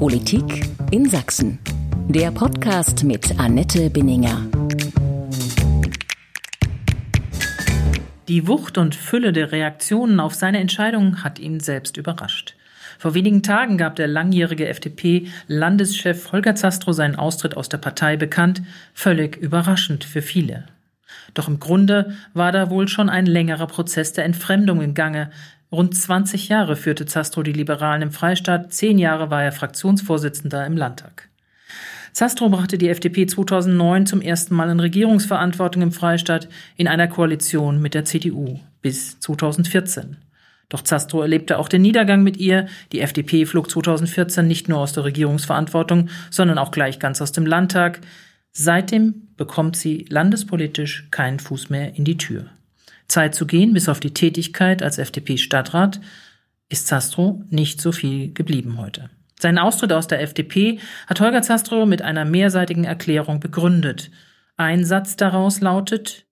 Politik in Sachsen. Der Podcast mit Annette Binninger. Die Wucht und Fülle der Reaktionen auf seine Entscheidung hat ihn selbst überrascht. Vor wenigen Tagen gab der langjährige FDP-Landeschef Holger Zastro seinen Austritt aus der Partei bekannt, völlig überraschend für viele. Doch im Grunde war da wohl schon ein längerer Prozess der Entfremdung im Gange. Rund 20 Jahre führte Zastro die Liberalen im Freistaat, zehn Jahre war er Fraktionsvorsitzender im Landtag. Zastro brachte die FDP 2009 zum ersten Mal in Regierungsverantwortung im Freistaat in einer Koalition mit der CDU bis 2014. Doch Zastro erlebte auch den Niedergang mit ihr. Die FDP flog 2014 nicht nur aus der Regierungsverantwortung, sondern auch gleich ganz aus dem Landtag. Seitdem bekommt sie landespolitisch keinen Fuß mehr in die Tür. Zeit zu gehen, bis auf die Tätigkeit als FDP-Stadtrat, ist Zastro nicht so viel geblieben heute. Seinen Austritt aus der FDP hat Holger Zastro mit einer mehrseitigen Erklärung begründet. Ein Satz daraus lautet,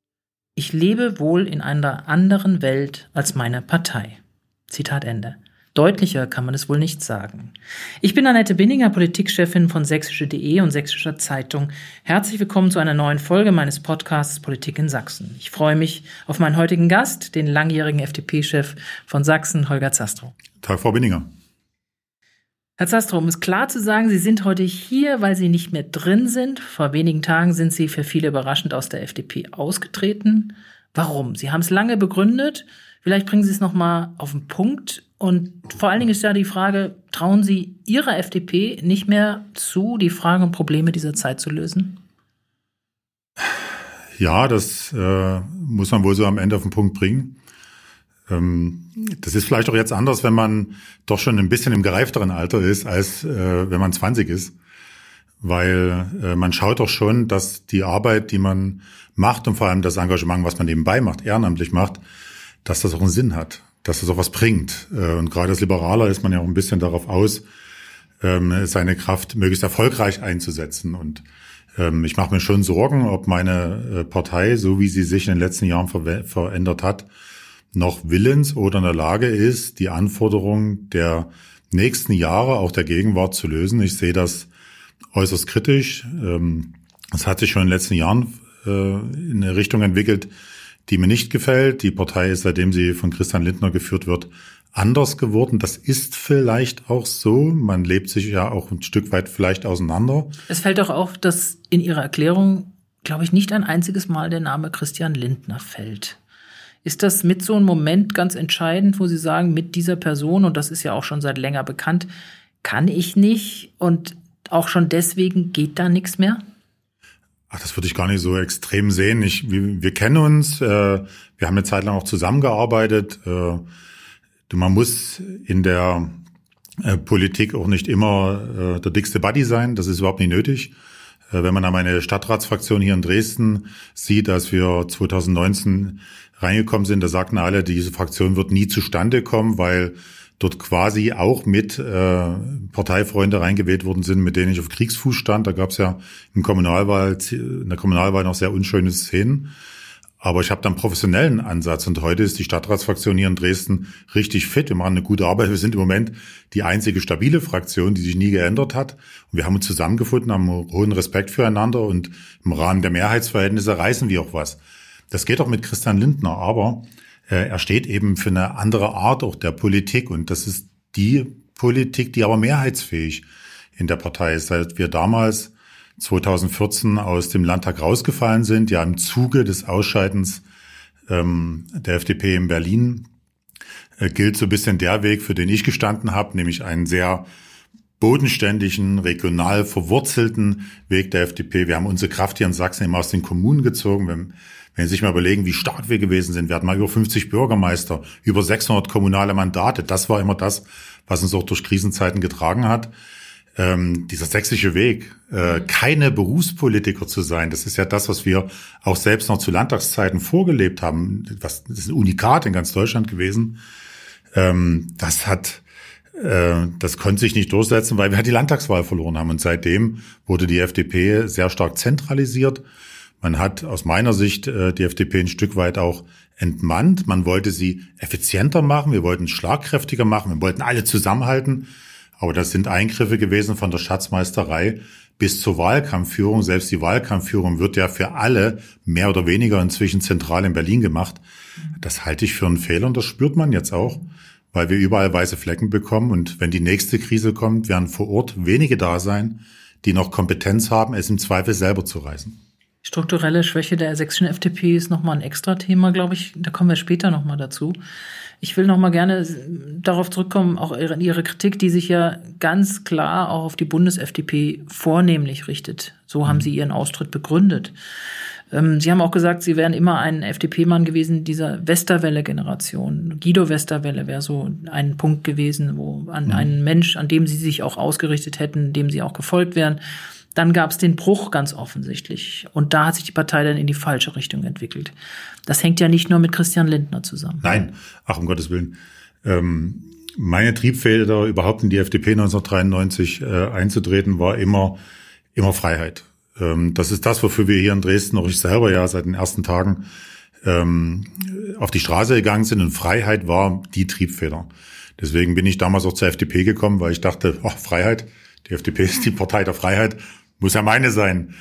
ich lebe wohl in einer anderen Welt als meine Partei. Zitat Ende. Deutlicher kann man es wohl nicht sagen. Ich bin Annette Binninger, Politikchefin von sächsische.de und Sächsischer Zeitung. Herzlich willkommen zu einer neuen Folge meines Podcasts Politik in Sachsen. Ich freue mich auf meinen heutigen Gast, den langjährigen FDP-Chef von Sachsen, Holger Zastro. Tag, Frau Binninger. Herr Zastro, um es klar zu sagen, Sie sind heute hier, weil Sie nicht mehr drin sind. Vor wenigen Tagen sind Sie für viele überraschend aus der FDP ausgetreten. Warum? Sie haben es lange begründet. Vielleicht bringen Sie es nochmal auf den Punkt und vor allen Dingen ist ja die Frage, trauen Sie Ihrer FDP nicht mehr zu, die Fragen und Probleme dieser Zeit zu lösen? Ja, das äh, muss man wohl so am Ende auf den Punkt bringen. Ähm, das ist vielleicht auch jetzt anders, wenn man doch schon ein bisschen im gereifteren Alter ist, als äh, wenn man 20 ist. Weil äh, man schaut doch schon, dass die Arbeit, die man macht und vor allem das Engagement, was man nebenbei macht, ehrenamtlich macht, dass das auch einen Sinn hat dass das auch was bringt. Äh, und gerade als Liberaler ist man ja auch ein bisschen darauf aus, ähm, seine Kraft möglichst erfolgreich einzusetzen. Und ähm, ich mache mir schon Sorgen, ob meine äh, Partei, so wie sie sich in den letzten Jahren ver verändert hat, noch willens oder in der Lage ist, die Anforderungen der nächsten Jahre, auch der Gegenwart zu lösen. Ich sehe das äußerst kritisch. Ähm, es hat sich schon in den letzten Jahren äh, in eine Richtung entwickelt, die mir nicht gefällt. Die Partei ist, seitdem sie von Christian Lindner geführt wird, anders geworden. Das ist vielleicht auch so. Man lebt sich ja auch ein Stück weit vielleicht auseinander. Es fällt auch auf, dass in Ihrer Erklärung, glaube ich, nicht ein einziges Mal der Name Christian Lindner fällt. Ist das mit so einem Moment ganz entscheidend, wo Sie sagen, mit dieser Person, und das ist ja auch schon seit länger bekannt, kann ich nicht und auch schon deswegen geht da nichts mehr? Ach, das würde ich gar nicht so extrem sehen. Ich, wir, wir kennen uns, äh, wir haben eine Zeit lang auch zusammengearbeitet. Äh, man muss in der äh, Politik auch nicht immer äh, der dickste Buddy sein, das ist überhaupt nicht nötig. Äh, wenn man an meine Stadtratsfraktion hier in Dresden sieht, dass wir 2019 reingekommen sind, da sagten alle, diese Fraktion wird nie zustande kommen, weil dort quasi auch mit äh, Parteifreunde reingewählt worden sind, mit denen ich auf Kriegsfuß stand. Da gab es ja im Kommunalwahl, in der Kommunalwahl noch sehr unschöne Szenen. Aber ich habe dann professionellen Ansatz und heute ist die Stadtratsfraktion hier in Dresden richtig fit. Wir machen eine gute Arbeit. Wir sind im Moment die einzige stabile Fraktion, die sich nie geändert hat. Und wir haben uns zusammengefunden, haben hohen Respekt füreinander und im Rahmen der Mehrheitsverhältnisse reißen wir auch was. Das geht auch mit Christian Lindner, aber er steht eben für eine andere Art auch der Politik und das ist die Politik, die aber mehrheitsfähig in der Partei ist. Seit wir damals 2014 aus dem Landtag rausgefallen sind, ja im Zuge des Ausscheidens ähm, der FDP in Berlin, äh, gilt so ein bisschen der Weg, für den ich gestanden habe, nämlich einen sehr bodenständigen, regional verwurzelten Weg der FDP. Wir haben unsere Kraft hier in Sachsen immer aus den Kommunen gezogen. Haben wenn Sie sich mal überlegen, wie stark wir gewesen sind, wir hatten mal über 50 Bürgermeister, über 600 kommunale Mandate. Das war immer das, was uns auch durch Krisenzeiten getragen hat. Ähm, dieser sächsische Weg, äh, keine Berufspolitiker zu sein, das ist ja das, was wir auch selbst noch zu Landtagszeiten vorgelebt haben. Was, das ist ein Unikat in ganz Deutschland gewesen. Ähm, das hat, das konnte sich nicht durchsetzen, weil wir halt die Landtagswahl verloren haben. Und seitdem wurde die FDP sehr stark zentralisiert. Man hat aus meiner Sicht äh, die FDP ein Stück weit auch entmannt. Man wollte sie effizienter machen, wir wollten schlagkräftiger machen, wir wollten alle zusammenhalten. Aber das sind Eingriffe gewesen von der Schatzmeisterei bis zur Wahlkampfführung. Selbst die Wahlkampfführung wird ja für alle mehr oder weniger inzwischen zentral in Berlin gemacht. Das halte ich für einen Fehler und das spürt man jetzt auch, weil wir überall weiße Flecken bekommen. Und wenn die nächste Krise kommt, werden vor Ort wenige da sein, die noch Kompetenz haben, es im Zweifel selber zu reißen. Strukturelle Schwäche der sächsischen FDP ist nochmal ein extra Thema, glaube ich. Da kommen wir später nochmal dazu. Ich will nochmal gerne darauf zurückkommen, auch in Ihre Kritik, die sich ja ganz klar auch auf die Bundes-FDP vornehmlich richtet. So haben mhm. Sie Ihren Austritt begründet. Ähm, Sie haben auch gesagt, Sie wären immer ein FDP-Mann gewesen dieser Westerwelle-Generation. Guido Westerwelle wäre so ein Punkt gewesen, wo an mhm. einen Mensch, an dem Sie sich auch ausgerichtet hätten, dem Sie auch gefolgt wären. Dann gab es den Bruch ganz offensichtlich. Und da hat sich die Partei dann in die falsche Richtung entwickelt. Das hängt ja nicht nur mit Christian Lindner zusammen. Nein, ach um Gottes Willen. Ähm, meine Triebfeder, überhaupt in die FDP 1993 äh, einzutreten, war immer, immer Freiheit. Ähm, das ist das, wofür wir hier in Dresden, auch ich selber ja seit den ersten Tagen ähm, auf die Straße gegangen sind. Und Freiheit war die Triebfeder. Deswegen bin ich damals auch zur FDP gekommen, weil ich dachte, oh, Freiheit, die FDP ist die Partei der Freiheit. Muss ja meine sein.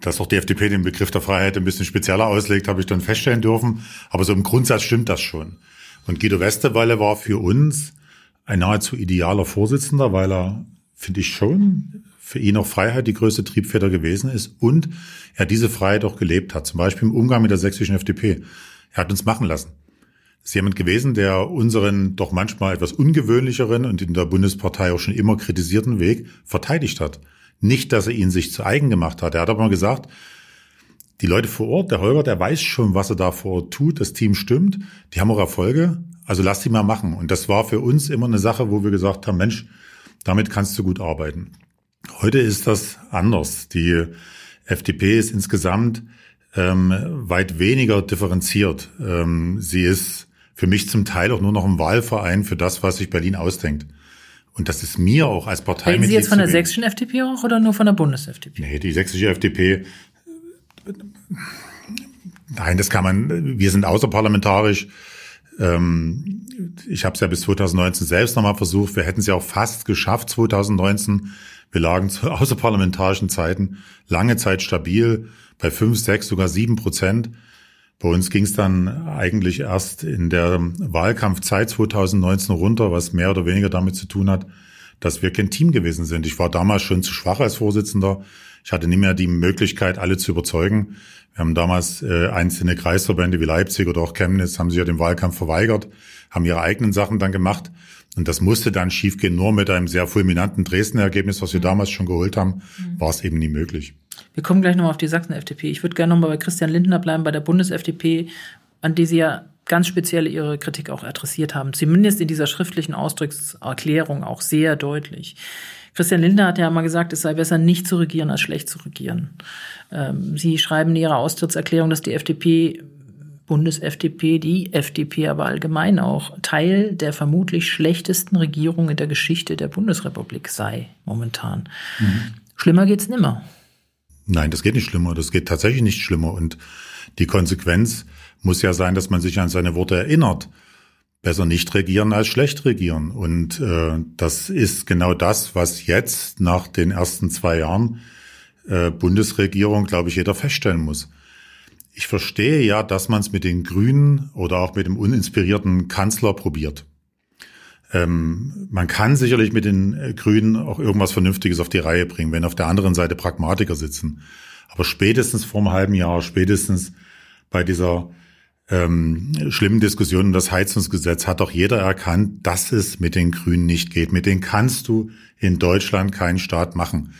Dass auch die FDP den Begriff der Freiheit ein bisschen spezieller auslegt, habe ich dann feststellen dürfen. Aber so im Grundsatz stimmt das schon. Und Guido Westerwelle war für uns ein nahezu idealer Vorsitzender, weil er, finde ich schon, für ihn auch Freiheit die größte Triebfeder gewesen ist und er diese Freiheit auch gelebt hat. Zum Beispiel im Umgang mit der sächsischen FDP. Er hat uns machen lassen. Ist jemand gewesen, der unseren doch manchmal etwas ungewöhnlicheren und in der Bundespartei auch schon immer kritisierten Weg verteidigt hat. Nicht, dass er ihn sich zu eigen gemacht hat. Er hat aber mal gesagt, die Leute vor Ort, der Holger, der weiß schon, was er da vor Ort tut. Das Team stimmt. Die haben auch Erfolge. Also lass die mal machen. Und das war für uns immer eine Sache, wo wir gesagt haben, Mensch, damit kannst du gut arbeiten. Heute ist das anders. Die FDP ist insgesamt ähm, weit weniger differenziert. Ähm, sie ist für mich zum Teil auch nur noch ein Wahlverein für das, was sich Berlin ausdenkt. Und das ist mir auch als Partei. Reden Sie jetzt von der sächsischen FDP auch oder nur von der Bundes-FDP? Nee, die sächsische FDP. Nein, das kann man. Wir sind außerparlamentarisch. Ähm, ich habe es ja bis 2019 selbst nochmal versucht. Wir hätten es ja auch fast geschafft 2019. Wir lagen zu außerparlamentarischen Zeiten lange Zeit stabil bei fünf, sechs, sogar sieben Prozent. Bei uns ging es dann eigentlich erst in der Wahlkampfzeit 2019 runter, was mehr oder weniger damit zu tun hat, dass wir kein Team gewesen sind. Ich war damals schon zu schwach als Vorsitzender. Ich hatte nicht mehr die Möglichkeit, alle zu überzeugen. Wir haben damals äh, einzelne Kreisverbände wie Leipzig oder auch Chemnitz haben sich ja dem Wahlkampf verweigert, haben ihre eigenen Sachen dann gemacht. Und das musste dann schiefgehen. Nur mit einem sehr fulminanten Dresden-Ergebnis, was wir damals schon geholt haben, mhm. war es eben nie möglich. Wir kommen gleich nochmal auf die Sachsen-FDP. Ich würde gerne nochmal bei Christian Lindner bleiben, bei der Bundes-FDP, an die Sie ja ganz speziell Ihre Kritik auch adressiert haben. Zumindest in dieser schriftlichen Ausdruckserklärung auch sehr deutlich. Christian Lindner hat ja mal gesagt, es sei besser nicht zu regieren als schlecht zu regieren. Ähm, Sie schreiben in Ihrer Austrittserklärung, dass die FDP Bundes-FDP, die FDP aber allgemein auch, Teil der vermutlich schlechtesten Regierung in der Geschichte der Bundesrepublik sei momentan. Mhm. Schlimmer geht's nimmer. Nein, das geht nicht schlimmer. Das geht tatsächlich nicht schlimmer. Und die Konsequenz muss ja sein, dass man sich an seine Worte erinnert. Besser nicht regieren als schlecht regieren. Und äh, das ist genau das, was jetzt nach den ersten zwei Jahren äh, Bundesregierung, glaube ich, jeder feststellen muss. Ich verstehe ja, dass man es mit den Grünen oder auch mit dem uninspirierten Kanzler probiert. Ähm, man kann sicherlich mit den äh, Grünen auch irgendwas Vernünftiges auf die Reihe bringen, wenn auf der anderen Seite Pragmatiker sitzen. Aber spätestens vor einem halben Jahr, spätestens bei dieser ähm, schlimmen Diskussion um das Heizungsgesetz hat doch jeder erkannt, dass es mit den Grünen nicht geht. Mit denen kannst du in Deutschland keinen Staat machen.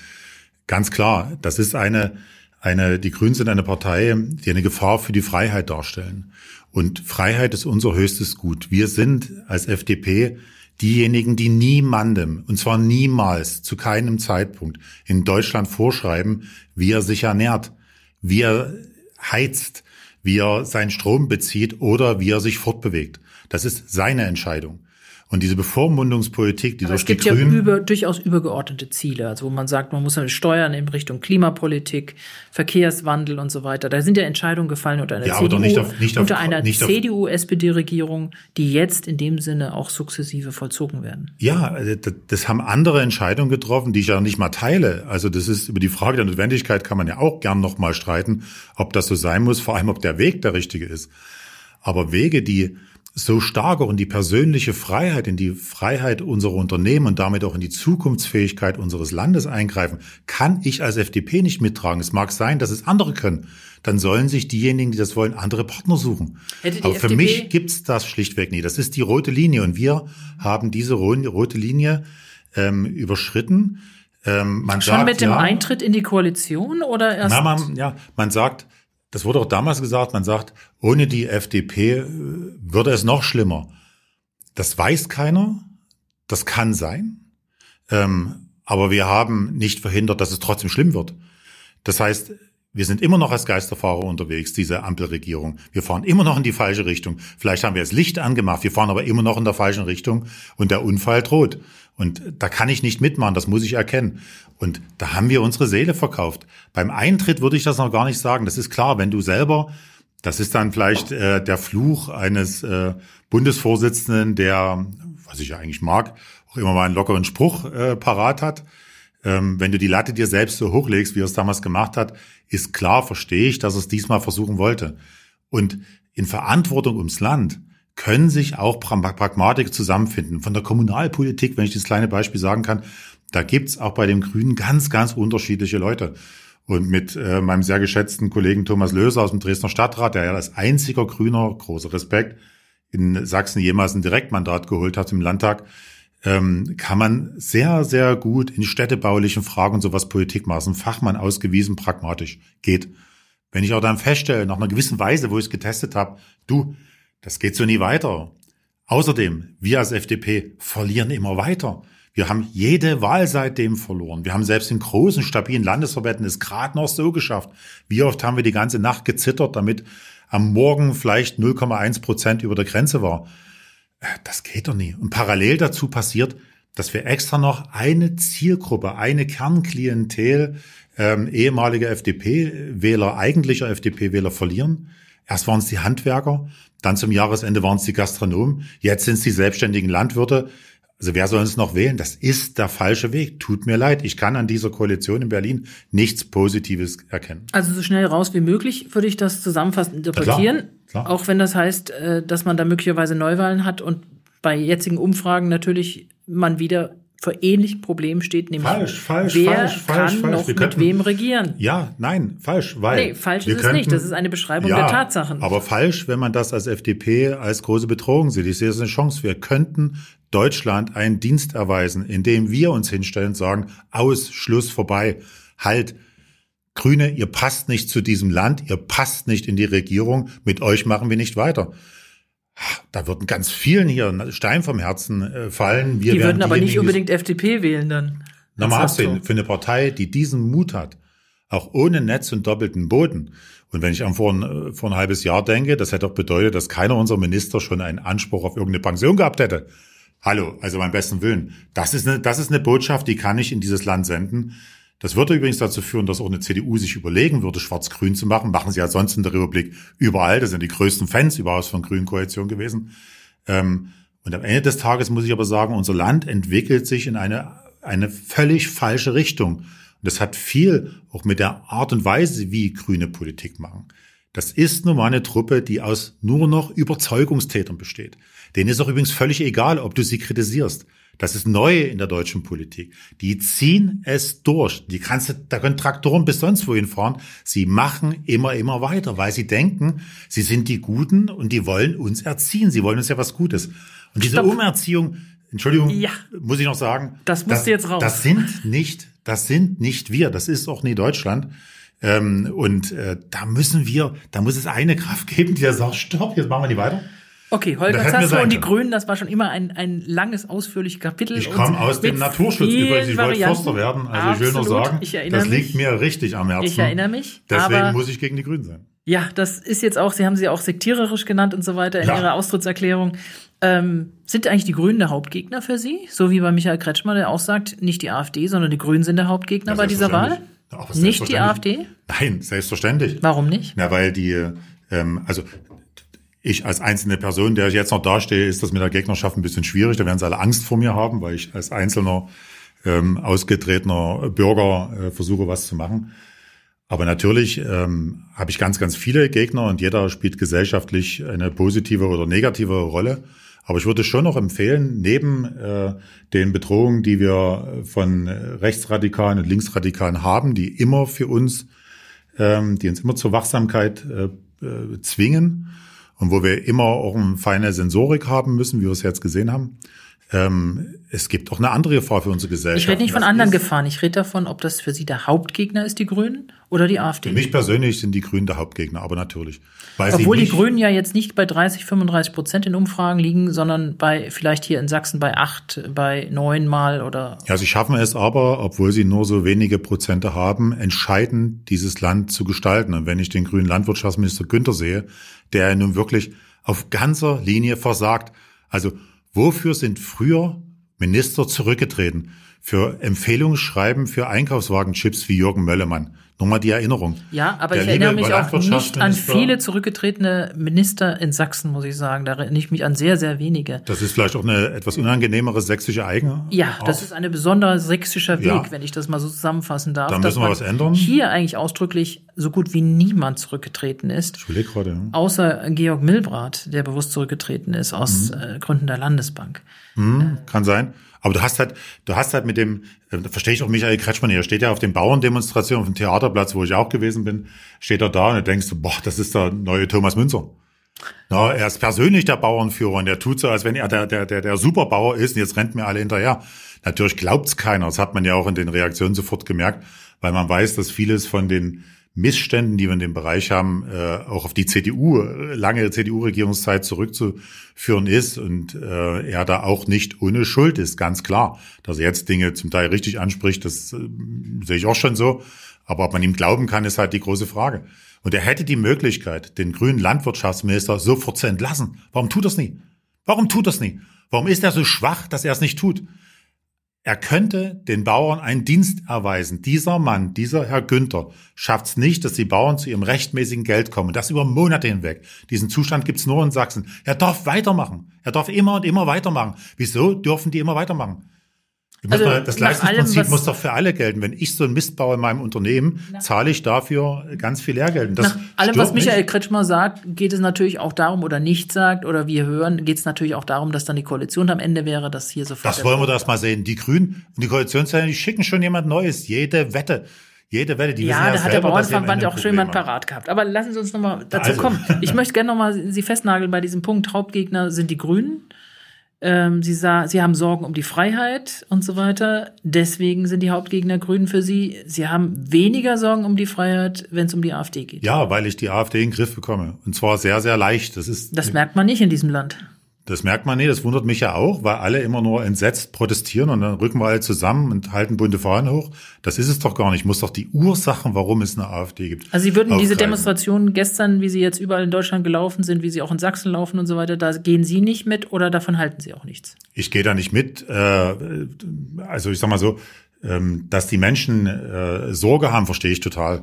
Ganz klar, das ist eine, eine, die Grünen sind eine Partei, die eine Gefahr für die Freiheit darstellen. Und Freiheit ist unser höchstes Gut. Wir sind als FDP diejenigen, die niemandem, und zwar niemals, zu keinem Zeitpunkt in Deutschland vorschreiben, wie er sich ernährt, wie er heizt, wie er seinen Strom bezieht oder wie er sich fortbewegt. Das ist seine Entscheidung. Und diese Bevormundungspolitik, die Aber durch es gibt die ja über, durchaus übergeordnete Ziele, also wo man sagt, man muss ja steuern in Richtung Klimapolitik, Verkehrswandel und so weiter. Da sind ja Entscheidungen gefallen unter einer Ja, CDU, nicht auf- nicht auf- unter einer CDU-SPD-Regierung, die jetzt in dem Sinne auch sukzessive vollzogen werden. Ja, also das, das haben andere Entscheidungen getroffen, die ich ja nicht mal teile. Also das ist über die Frage der Notwendigkeit kann man ja auch gern noch mal streiten, ob das so sein muss, vor allem ob der Weg der richtige ist. Aber Wege, die so stark auch in die persönliche Freiheit, in die Freiheit unserer Unternehmen und damit auch in die Zukunftsfähigkeit unseres Landes eingreifen, kann ich als FDP nicht mittragen. Es mag sein, dass es andere können. Dann sollen sich diejenigen, die das wollen, andere Partner suchen. Aber für FDP mich gibt's das schlichtweg nie. Das ist die rote Linie und wir haben diese ro- rote Linie ähm, überschritten. Ähm, man Schon sagt, mit dem ja, Eintritt in die Koalition oder erst? na, man, ja, man sagt, das wurde auch damals gesagt, man sagt, ohne die FDP äh, würde es noch schlimmer. Das weiß keiner, das kann sein, ähm, aber wir haben nicht verhindert, dass es trotzdem schlimm wird. Das heißt, wir sind immer noch als Geisterfahrer unterwegs, diese Ampelregierung. Wir fahren immer noch in die falsche Richtung. Vielleicht haben wir das Licht angemacht, wir fahren aber immer noch in der falschen Richtung und der Unfall droht. Und da kann ich nicht mitmachen, das muss ich erkennen. Und da haben wir unsere Seele verkauft. Beim Eintritt würde ich das noch gar nicht sagen. Das ist klar, wenn du selber, das ist dann vielleicht äh, der Fluch eines äh, Bundesvorsitzenden, der, was ich ja eigentlich mag, auch immer mal einen lockeren Spruch äh, parat hat. Ähm, wenn du die Latte dir selbst so hochlegst, wie er es damals gemacht hat, ist klar, verstehe ich, dass er es diesmal versuchen wollte. Und in Verantwortung ums Land können sich auch Pra- Pragmatiker zusammenfinden. Von der Kommunalpolitik, wenn ich das kleine Beispiel sagen kann, da gibt's auch bei den Grünen ganz, ganz unterschiedliche Leute. Und mit äh, meinem sehr geschätzten Kollegen Thomas Löser aus dem Dresdner Stadtrat, der ja als einziger Grüner, großer Respekt, in Sachsen jemals ein Direktmandat geholt hat im Landtag, ähm, kann man sehr, sehr gut in städtebaulichen Fragen sowas Politik machen. Fachmann ausgewiesen, pragmatisch. Geht. Wenn ich auch dann feststelle, nach einer gewissen Weise, wo ich es getestet habe, du, das geht so nie weiter. Außerdem, wir als FDP verlieren immer weiter. Wir haben jede Wahl seitdem verloren. Wir haben selbst in großen, stabilen Landesverbänden es gerade noch so geschafft. Wie oft haben wir die ganze Nacht gezittert, damit am Morgen vielleicht 0,1 Prozent über der Grenze war. Äh, Das geht doch nie. Und parallel dazu passiert, dass wir extra noch eine Zielgruppe, eine Kernklientel ähm, ehemaliger FDP-Wähler, eigentlicher FDP-Wähler verlieren. Erst waren es die Handwerker, dann zum Jahresende waren es die Gastronomen, jetzt sind es die selbstständigen Landwirte. Also wer soll uns noch wählen? Das ist der falsche Weg. Tut mir leid. Ich kann an dieser Koalition in Berlin nichts Positives erkennen. Also so schnell raus wie möglich würde ich das zusammenfassend interpretieren. klar. Auch wenn das heißt, äh, dass man da möglicherweise Neuwahlen hat und bei jetzigen Umfragen natürlich man wieder vor ähnlichen Problemen steht, nämlich Falsch, falsch, wer falsch, falsch, kann falsch. noch Wir mit könnten- wem regieren. Ja, nein, falsch, weil. Nee, falsch ist es nicht. Das ist eine Beschreibung der Tatsachen. Aber falsch, wenn man das als FDP als große Bedrohung sieht. Ich sehe es als eine Chance. Wir könnten Deutschland einen Dienst erweisen, indem wir uns hinstellen und sagen, aus, Schluss, vorbei, halt. Grüne, ihr passt nicht zu diesem Land, ihr passt nicht in die Regierung, mit euch machen wir nicht weiter. Da würden ganz vielen hier ein Stein vom Herzen äh, fallen. Wir Die würden aber nicht unbedingt FDP wählen dann. Nochmal absehen, für eine Partei, die diesen Mut hat, auch ohne Netz und doppelten Boden. Und wenn ich an vor ein, vor ein halbes Jahr denke, das hätte doch bedeutet, dass keiner unserer Minister schon einen Anspruch auf irgendeine Pension gehabt hätte. Hallo, also beim besten Willen. Das ist eine, das ist eine Botschaft, die kann ich in dieses Land senden. Das würde übrigens dazu führen, dass auch eine CDU sich überlegen würde, schwarz-grün zu machen. Machen sie ja sonst in der Republik überall. Das sind die größten Fans überhaupt von grünen Koalition gewesen. Ähm, und am Ende des Tages muss ich aber sagen, unser Land entwickelt sich in eine, eine völlig falsche Richtung. Und das hat viel auch mit der Art und Weise, wie Grüne Politik machen. Das ist nun mal eine Truppe, die aus nur noch Überzeugungstätern besteht. Denen ist auch übrigens völlig egal, ob du sie kritisierst. Das ist neu in der deutschen Politik. Die ziehen es durch. Die kannst du, da können Traktoren bis sonst wohin fahren. Sie machen immer, immer weiter, weil sie denken, sie sind die Guten und die wollen uns erziehen. Sie wollen uns ja was Gutes. Und diese Stopp. Umerziehung, Entschuldigung, Ja. muss ich noch sagen. Das musst du jetzt raus. Das sind nicht, das sind nicht wir. Das ist auch nie Deutschland. Ähm, und äh, da müssen wir, da muss es eine Kraft geben, die da sagt, stopp, jetzt machen wir nicht weiter. Okay, Holger Zasso und die. Grünen, das war schon immer ein, ein langes, ausführliches Kapitel. Ich komme aus dem Naturschutz übrigens. Ich wollte. Förster werden. Also ich will nur Absolut. sagen, das mich. liegt mir richtig am Herzen. Ich erinnere mich, Deswegen muss ich gegen die Grünen sein. Ja, das ist jetzt auch, Sie haben sie auch sektiererisch genannt und so weiter in Ja. Ihrer Austrittserklärung. Ähm, sind eigentlich die Grünen der Hauptgegner für Sie? So wie bei Michael Kretschmer, der auch sagt, nicht die AfD, sondern die Grünen sind der Hauptgegner Ja, bei dieser Wahl? Aber Nicht die. AfD? Nein, selbstverständlich. Warum nicht? Na, weil die, ähm, also ich als einzelne Person, der ich jetzt noch dastehe, ist das mit der Gegnerschaft ein bisschen schwierig. Da werden sie alle Angst vor mir haben, weil ich als einzelner ähm, ausgetretener Bürger äh, versuche, was zu machen. Aber natürlich ähm, habe ich ganz, ganz viele Gegner und jeder spielt gesellschaftlich eine positive oder negative Rolle. Aber ich würde schon noch empfehlen, neben äh, den Bedrohungen, die wir von Rechtsradikalen und Linksradikalen haben, die immer für uns ähm, die uns immer zur Wachsamkeit äh, äh, zwingen und wo wir immer auch eine feine Sensorik haben müssen, wie wir es jetzt gesehen haben. Ähm, es gibt auch eine andere Gefahr für unsere Gesellschaft. Ich rede nicht von Das anderen Gefahren. Ich rede davon, ob das für Sie der Hauptgegner ist, die Grünen, oder die AfD. Für mich persönlich sind die Grünen der Hauptgegner, aber natürlich. Weil Obwohl die Grünen ja jetzt nicht bei 30, 35 Prozent in Umfragen liegen, sondern bei vielleicht hier in Sachsen bei acht, bei neun Mal oder Ja, sie schaffen es aber, obwohl sie nur so wenige Prozente haben, entscheidend dieses Land zu gestalten. Und wenn ich den grünen Landwirtschaftsminister Günther sehe, der nun wirklich auf ganzer Linie versagt. Also wofür sind früher Minister zurückgetreten? Für Empfehlungsschreiben für Einkaufswagenchips wie Jürgen Möllemann. Nochmal die Erinnerung. Ja, aber Der ich erinnere mich auch nicht an viele zurückgetretene Minister in Sachsen, muss ich sagen. Da erinnere ich mich an sehr, sehr wenige. Das ist vielleicht auch eine etwas unangenehmere sächsische Eigene. Ja, das ist ein besonderer sächsischer Weg, Ja. wenn ich das mal so zusammenfassen darf. Da müssen wir was ändern. Hier eigentlich ausdrücklich so gut wie niemand zurückgetreten ist. Ich überlege gerade. ja. Außer Georg Milbrat, der bewusst zurückgetreten ist aus Mhm. äh, Gründen der Landesbank. Kann sein. Aber du hast halt, du hast halt mit dem, äh, da verstehe ich auch Michael Kretschmann hier, steht ja auf den Bauerndemonstrationen auf dem Theaterplatz, wo ich auch gewesen bin, steht er da und du denkst, boah, das ist der neue Thomas Münzer. Na, er ist persönlich der Bauernführer und er tut so, als wenn er der, der, der, der Superbauer ist und jetzt rennt mir alle hinterher. Natürlich glaubt's keiner. Das hat man ja auch in den Reaktionen sofort gemerkt, weil man weiß, dass vieles von den Missständen, die wir in dem Bereich haben, äh, auch auf die CDU, lange CDU-Regierungszeit zurückzuführen ist und äh, er da auch nicht ohne Schuld ist, ganz klar. Dass er jetzt Dinge zum Teil richtig anspricht, das äh, sehe ich auch schon so. Aber ob man ihm glauben kann, ist halt die große Frage. Und er hätte die Möglichkeit, den grünen Landwirtschaftsminister sofort zu entlassen. Warum tut das nie? Warum tut das nie? Warum ist er so schwach, dass er es nicht tut? Er könnte den Bauern einen Dienst erweisen. Dieser Mann, dieser Herr Günther, schafft es nicht, dass die Bauern zu ihrem rechtmäßigen Geld kommen. Das über Monate hinweg. Diesen Zustand gibt's nur in Sachsen. Er darf weitermachen. Er darf immer und immer weitermachen. Wieso dürfen die immer weitermachen? Also, mal, das Leistungsprinzip allem, muss doch für alle gelten. Wenn ich so ein Mist baue in meinem Unternehmen, zahle ich dafür ganz viel Lehrgeld. Und das Nach allem, was Michael mich. Kretschmer sagt, geht es natürlich auch darum, oder nicht sagt, oder wir hören, geht es natürlich auch darum, dass dann die Koalition am Ende wäre, dass hier sofort. Das wollen wir das mal sehen. Die Grünen und die Koalitionsteilnehmer, die schicken schon jemand Neues. Jede Wette. Jede Wette, die wissen ja, ja da hat der selber, am Bauernverband ja auch schon jemand parat gehabt. Aber lassen Sie uns nochmal dazu Also. kommen. Ich möchte gerne nochmal Sie festnageln bei diesem Punkt. Hauptgegner sind die Grünen. Ähm, sie, sah, sie haben Sorgen um die Freiheit und so weiter. Deswegen sind die Hauptgegner Grünen für Sie. Sie haben weniger Sorgen um die Freiheit, wenn es um die AfD geht. Ja, weil ich die AfD in den Griff bekomme. Und zwar sehr, sehr leicht. Das ist, Das merkt man nicht in diesem Land. Das merkt man nicht. Das wundert mich ja auch, weil alle immer nur entsetzt protestieren und dann rücken wir alle zusammen und halten bunte Fahnen hoch. Das ist es doch gar nicht. Ich muss doch die Ursachen, warum es eine AfD gibt. Also Sie würden diese aufgreifen. Demonstrationen gestern, wie sie jetzt überall in Deutschland gelaufen sind, wie sie auch in Sachsen laufen und so weiter, da gehen Sie nicht mit oder davon halten Sie auch nichts? Ich gehe da nicht mit. Äh, also ich sag mal so, ähm, dass die Menschen äh, Sorge haben, verstehe ich total.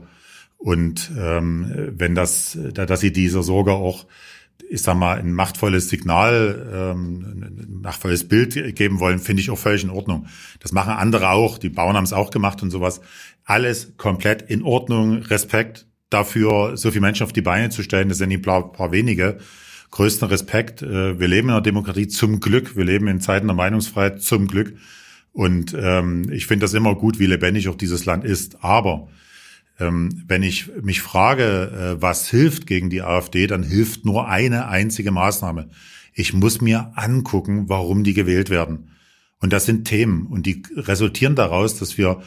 Und ähm, wenn das, da- dass sie dieser Sorge auch, ich sag mal, ein machtvolles Signal, ähm, ein machtvolles Bild geben wollen, finde ich auch völlig in Ordnung. Das machen andere auch. Die Bauern haben es auch gemacht und sowas. Alles komplett in Ordnung. Respekt dafür, so viele Menschen auf die Beine zu stellen. Das sind ein paar, paar wenige größten Respekt. Äh, Wir leben in einer Demokratie zum Glück. Wir leben in Zeiten der Meinungsfreiheit zum Glück. Und ähm, ich finde das immer gut, wie lebendig auch dieses Land ist. Aber wenn ich mich frage, äh, was hilft gegen die AfD, dann hilft nur eine einzige Maßnahme. Ich muss mir angucken, warum die gewählt werden. Und das sind Themen. Und die resultieren daraus, dass wir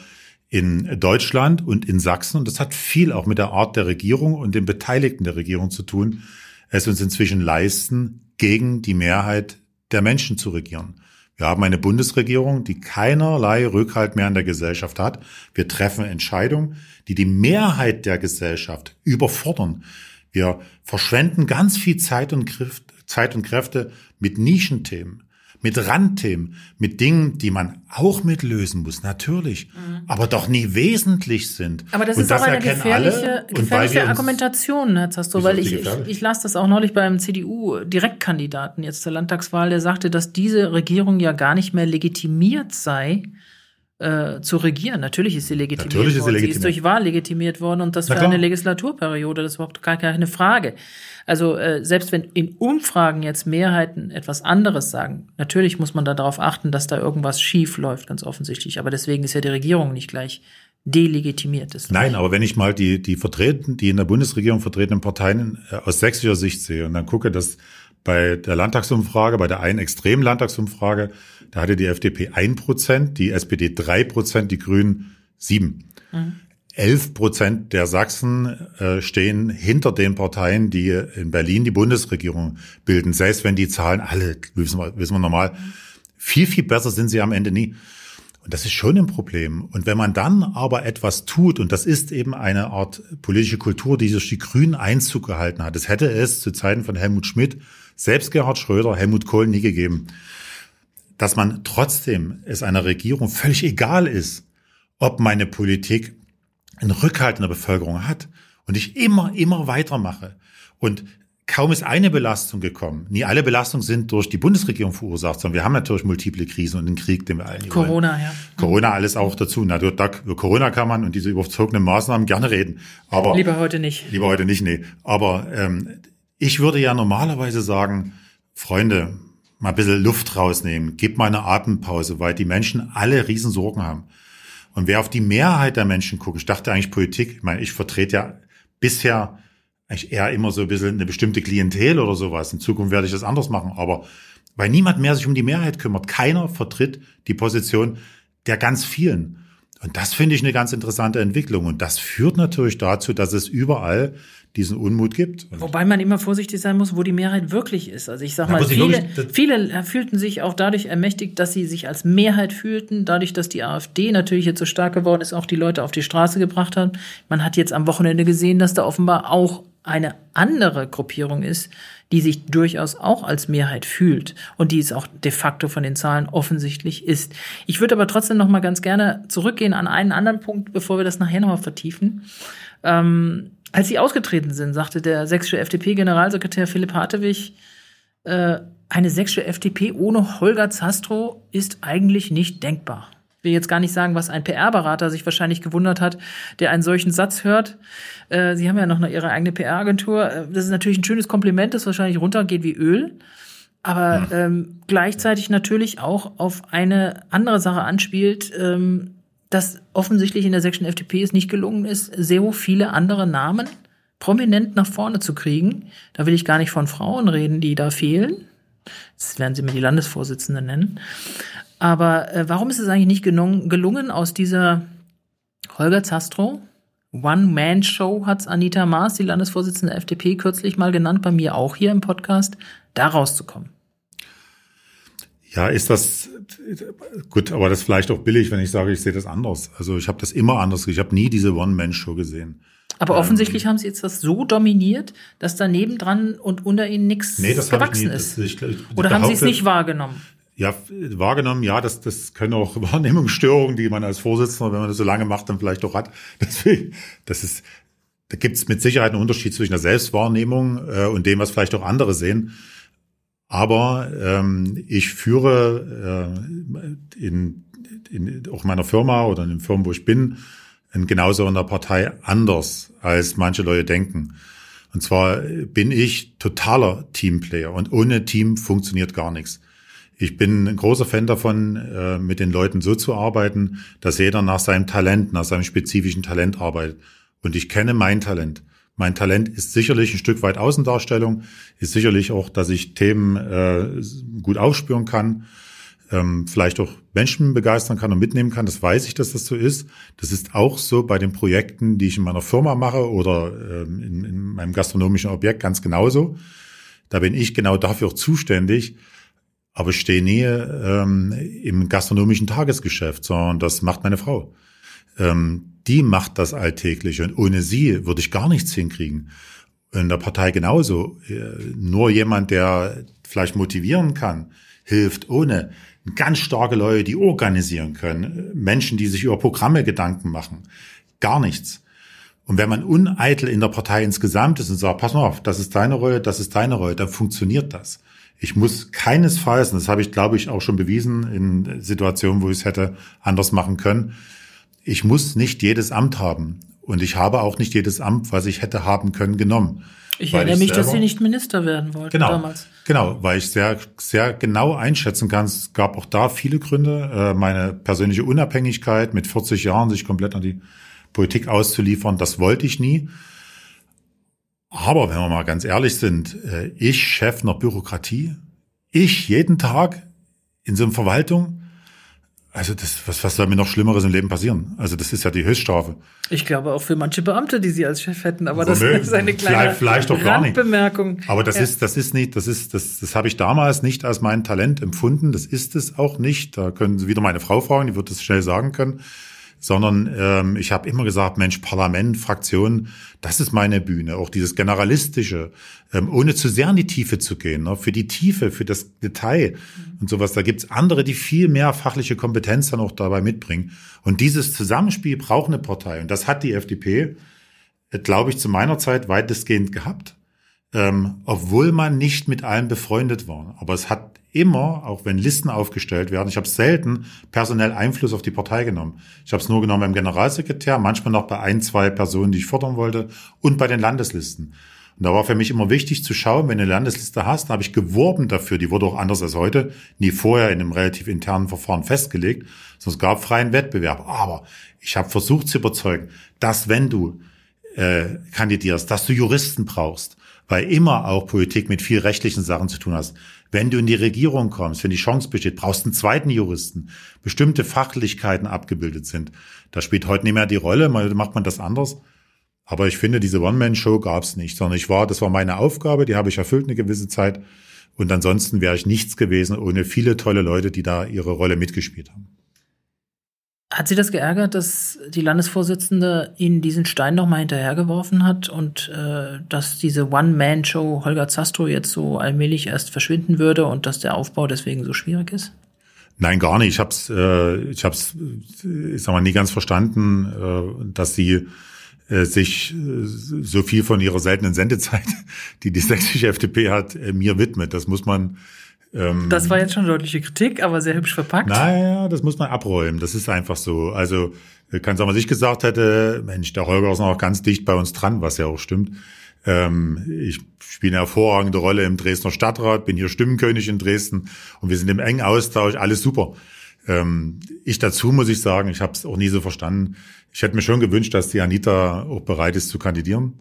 in Deutschland und in Sachsen, und das hat viel auch mit der Art der Regierung und den Beteiligten der Regierung zu tun, es uns inzwischen leisten, gegen die Mehrheit der Menschen zu regieren. Wir haben eine Bundesregierung, die keinerlei Rückhalt mehr in der Gesellschaft hat. Wir treffen Entscheidungen, die die Mehrheit der Gesellschaft überfordern. Wir verschwenden ganz viel Zeit und, Kräfte mit Nischenthemen mit Randthemen, mit Dingen, die man auch mitlösen muss, natürlich, mhm. aber doch nie wesentlich sind. Aber das und ist das auch eine gefährliche, gefährliche Argumentation, Herr Zasto, weil ich, ich, ich las das auch neulich beim CDU-Direktkandidaten jetzt zur Landtagswahl, der sagte, dass diese Regierung ja gar nicht mehr legitimiert sei, äh, zu regieren. Natürlich ist sie legitimiert Natürlich worden. Ist sie, sie ist durch Wahl legitimiert worden und das für eine Legislaturperiode. Das ist überhaupt gar keine Frage. Also äh, selbst wenn in Umfragen jetzt Mehrheiten etwas anderes sagen, natürlich muss man da darauf achten, dass da irgendwas schief läuft, ganz offensichtlich. Aber deswegen ist ja die Regierung nicht gleich delegitimiert ist. Nein, aber wenn ich mal die, die vertreten, die in der Bundesregierung vertretenen Parteien äh, aus sächsischer Sicht sehe und dann gucke, dass bei der Landtagsumfrage, bei der einen extremen Landtagsumfrage, da hatte die FDP ein Prozent, die SPD drei Prozent, die Grünen sieben. Mhm. 11 Prozent der Sachsen äh, stehen hinter den Parteien, die in Berlin die Bundesregierung bilden. Selbst wenn die Zahlen alle, wissen wir, wissen wir normal, viel, viel besser sind sie am Ende nie. Und das ist schon ein Problem. Und wenn man dann aber etwas tut, und das ist eben eine Art politische Kultur, die durch die Grünen Einzug gehalten hat, das hätte es zu Zeiten von Helmut Schmidt, selbst Gerhard Schröder, Helmut Kohl nie gegeben, dass man trotzdem es einer Regierung völlig egal ist, ob meine Politik einen Rückhalt in der Bevölkerung hat und ich immer, immer weitermache. Und kaum ist eine Belastung gekommen. Nie alle Belastungen sind durch die Bundesregierung verursacht, sondern wir haben natürlich multiple Krisen und den Krieg, den wir alle Corona, wollen. ja. Corona alles auch dazu. Na, über Corona kann man und diese überzogenen Maßnahmen gerne reden. Aber lieber heute nicht. Lieber heute nicht, nee. Aber ähm, ich würde ja normalerweise sagen, Freunde, mal ein bisschen Luft rausnehmen, gib mal eine Atempause, weil die Menschen alle Riesensorgen haben. Und wer auf die Mehrheit der Menschen guckt, ich dachte eigentlich Politik, ich meine, ich vertrete ja bisher eigentlich eher immer so ein bisschen eine bestimmte Klientel oder sowas. In Zukunft werde ich das anders machen. Aber weil niemand mehr sich um die Mehrheit kümmert, keiner vertritt die Position der ganz vielen. Und das finde ich eine ganz interessante Entwicklung. Und das führt natürlich dazu, dass es überall diesen Unmut gibt. Wobei man immer vorsichtig sein muss, wo die Mehrheit wirklich ist. Also ich sag mal, viele, viele fühlten sich auch dadurch ermächtigt, dass sie sich als Mehrheit fühlten, dadurch, dass die AfD natürlich jetzt so stark geworden ist, auch die Leute auf die Straße gebracht hat. Man hat jetzt am Wochenende gesehen, dass da offenbar auch eine andere Gruppierung ist, die sich durchaus auch als Mehrheit fühlt und die es auch de facto von den Zahlen offensichtlich ist. Ich würde aber trotzdem noch mal ganz gerne zurückgehen an einen anderen Punkt, bevor wir das nachher noch mal vertiefen. Ähm, als sie ausgetreten sind, sagte der sächsische FDP-Generalsekretär Philipp Hartewig, äh, eine sächsische FDP ohne Holger Zastro ist eigentlich nicht denkbar. Ich will jetzt gar nicht sagen, was ein PR-Berater sich wahrscheinlich gewundert hat, der einen solchen Satz hört. Äh, sie haben ja noch Ihre eigene PR-Agentur. Äh, das ist natürlich ein schönes Kompliment, das wahrscheinlich runtergeht wie Öl. Aber ähm, gleichzeitig natürlich auch auf eine andere Sache anspielt, ähm, dass offensichtlich in der sächsischen FDP es nicht gelungen ist, sehr viele andere Namen prominent nach vorne zu kriegen. Da will ich gar nicht von Frauen reden, die da fehlen. Das werden sie mir die Landesvorsitzende nennen. Aber äh, warum ist es eigentlich nicht gelungen, aus dieser Holger Zastro One-Man-Show hat's Anita Maas, die Landesvorsitzende der FDP, kürzlich mal genannt, bei mir auch hier im Podcast, da rauszukommen? Ja, ist das gut, aber das ist vielleicht auch billig, wenn ich sage, ich sehe das anders. Also ich habe das immer anders. Ich habe nie diese One-Man-Show gesehen. Aber ähm, offensichtlich haben Sie jetzt das so dominiert, dass daneben dran und unter Ihnen nichts nee, das gewachsen nie, ist. Das, ich, ich, Oder haben Sie es nicht wahrgenommen? Ja, wahrgenommen, ja, das, das können auch Wahrnehmungsstörungen, die man als Vorsitzender, wenn man das so lange macht, dann vielleicht auch hat. Deswegen, das ist, da gibt es mit Sicherheit einen Unterschied zwischen der Selbstwahrnehmung äh, und dem, was vielleicht auch andere sehen. Aber ähm, ich führe äh, in, in auch meiner Firma oder in den Firmen, wo ich bin, in genauso in der Partei anders, als manche Leute denken. Und zwar bin ich totaler Teamplayer und ohne Team funktioniert gar nichts. Ich bin ein großer Fan davon, äh, mit den Leuten so zu arbeiten, dass jeder nach seinem Talent, nach seinem spezifischen Talent arbeitet. Und ich kenne mein Talent. Mein Talent ist sicherlich ein Stück weit Außendarstellung, ist sicherlich auch, dass ich Themen äh, gut aufspüren kann, ähm, vielleicht auch Menschen begeistern kann und mitnehmen kann. Das weiß ich, dass das so ist. Das ist auch so bei den Projekten, die ich in meiner Firma mache oder ähm, in, in meinem gastronomischen Objekt ganz genauso. Da bin ich genau dafür zuständig, aber ich stehe nie ähm, im gastronomischen Tagesgeschäft, sondern das macht meine Frau. Ähm, die macht das alltäglich und ohne sie würde ich gar nichts hinkriegen. in der Partei genauso. Äh, nur jemand, der vielleicht motivieren kann, hilft ohne ganz starke Leute, die organisieren können, Menschen, die sich über Programme Gedanken machen, gar nichts. Und wenn man uneitel in der Partei insgesamt ist und sagt, pass mal auf, das ist deine Rolle, das ist deine Rolle, dann funktioniert das. Ich muss keinesfalls, und das habe ich, glaube ich, auch schon bewiesen in Situationen, wo ich es hätte anders machen können, ich muss nicht jedes Amt haben. Und ich habe auch nicht jedes Amt, was ich hätte haben können, genommen. Ich erinnere mich, selber, dass Sie nicht Minister werden wollten genau, damals. Genau, weil ich sehr, sehr genau einschätzen kann. Es gab auch da viele Gründe. Äh, meine persönliche Unabhängigkeit mit 40 Jahren sich komplett an die Politik auszuliefern, das wollte ich nie. Aber wenn wir mal ganz ehrlich sind, äh, ich Chef einer Bürokratie, ich jeden Tag in so einer Verwaltung, also das, was, was soll mir noch Schlimmeres im Leben passieren? Also das ist ja die Höchststrafe. Ich glaube auch für manche Beamte, die sie als Chef hätten, aber das ist eine kleine vielleicht, vielleicht Randbemerkung. Aber das ja. ist, das ist nicht, das ist, das, das habe ich damals nicht als mein Talent empfunden. Das ist es auch nicht. Da können Sie wieder meine Frau fragen, die wird das schnell sagen können sondern ähm, ich habe immer gesagt, Mensch, Parlament, Fraktion, das ist meine Bühne. Auch dieses Generalistische, ähm, ohne zu sehr in die Tiefe zu gehen, ne? für die Tiefe, für das Detail und sowas. Da gibt's andere, die viel mehr fachliche Kompetenz dann auch dabei mitbringen. Und dieses Zusammenspiel braucht eine Partei. Und das hat die FDP, äh, glaube ich, zu meiner Zeit weitestgehend gehabt. Ähm, obwohl man nicht mit allen befreundet war. Aber es hat immer, auch wenn Listen aufgestellt werden, ich habe selten personell Einfluss auf die Partei genommen. Ich habe es nur genommen beim Generalsekretär, manchmal noch bei ein, zwei Personen, die ich fordern wollte und bei den Landeslisten. Und da war für mich immer wichtig zu schauen, wenn du eine Landesliste hast, da habe ich geworben dafür, die wurde auch anders als heute, nie vorher in einem relativ internen Verfahren festgelegt, sondern es gab freien Wettbewerb. Aber ich habe versucht zu überzeugen, dass wenn du äh, kandidierst, dass du Juristen brauchst, weil immer auch Politik mit viel rechtlichen Sachen zu tun hast. Wenn du in die Regierung kommst, wenn die Chance besteht, brauchst du einen zweiten Juristen, bestimmte Fachlichkeiten abgebildet sind. Das spielt heute nicht mehr die Rolle, macht man das anders. Aber ich finde, diese One-Man-Show gab's nicht, sondern ich war, das war meine Aufgabe, die habe ich erfüllt eine gewisse Zeit. Und ansonsten wäre ich nichts gewesen ohne viele tolle Leute, die da ihre Rolle mitgespielt haben. Hat Sie das geärgert, dass die Landesvorsitzende Ihnen diesen Stein nochmal hinterhergeworfen hat und äh, dass diese One-Man-Show Holger Zastro jetzt so allmählich erst verschwinden würde und dass der Aufbau deswegen so schwierig ist? Nein, gar nicht. Ich habe es, äh, ich hab's, ich sag mal, nie ganz verstanden, äh, dass sie äh, sich äh, so viel von ihrer seltenen Sendezeit, die die sächsische FDP hat, äh, mir widmet. Das muss man ähm, das war jetzt schon deutliche Kritik, aber sehr hübsch verpackt. Naja, das muss man abräumen. Das ist einfach so. Also kann sagen, was ich gesagt hätte, Mensch, der Holger ist noch ganz dicht bei uns dran, was ja auch stimmt. Ähm, ich spiele eine hervorragende Rolle im Dresdner Stadtrat, bin hier Stimmenkönig in Dresden und wir sind im engen Austausch, alles super. Ähm, ich dazu muss ich sagen, ich habe es auch nie so verstanden. Ich hätte mir schon gewünscht, dass die Anita auch bereit ist zu kandidieren.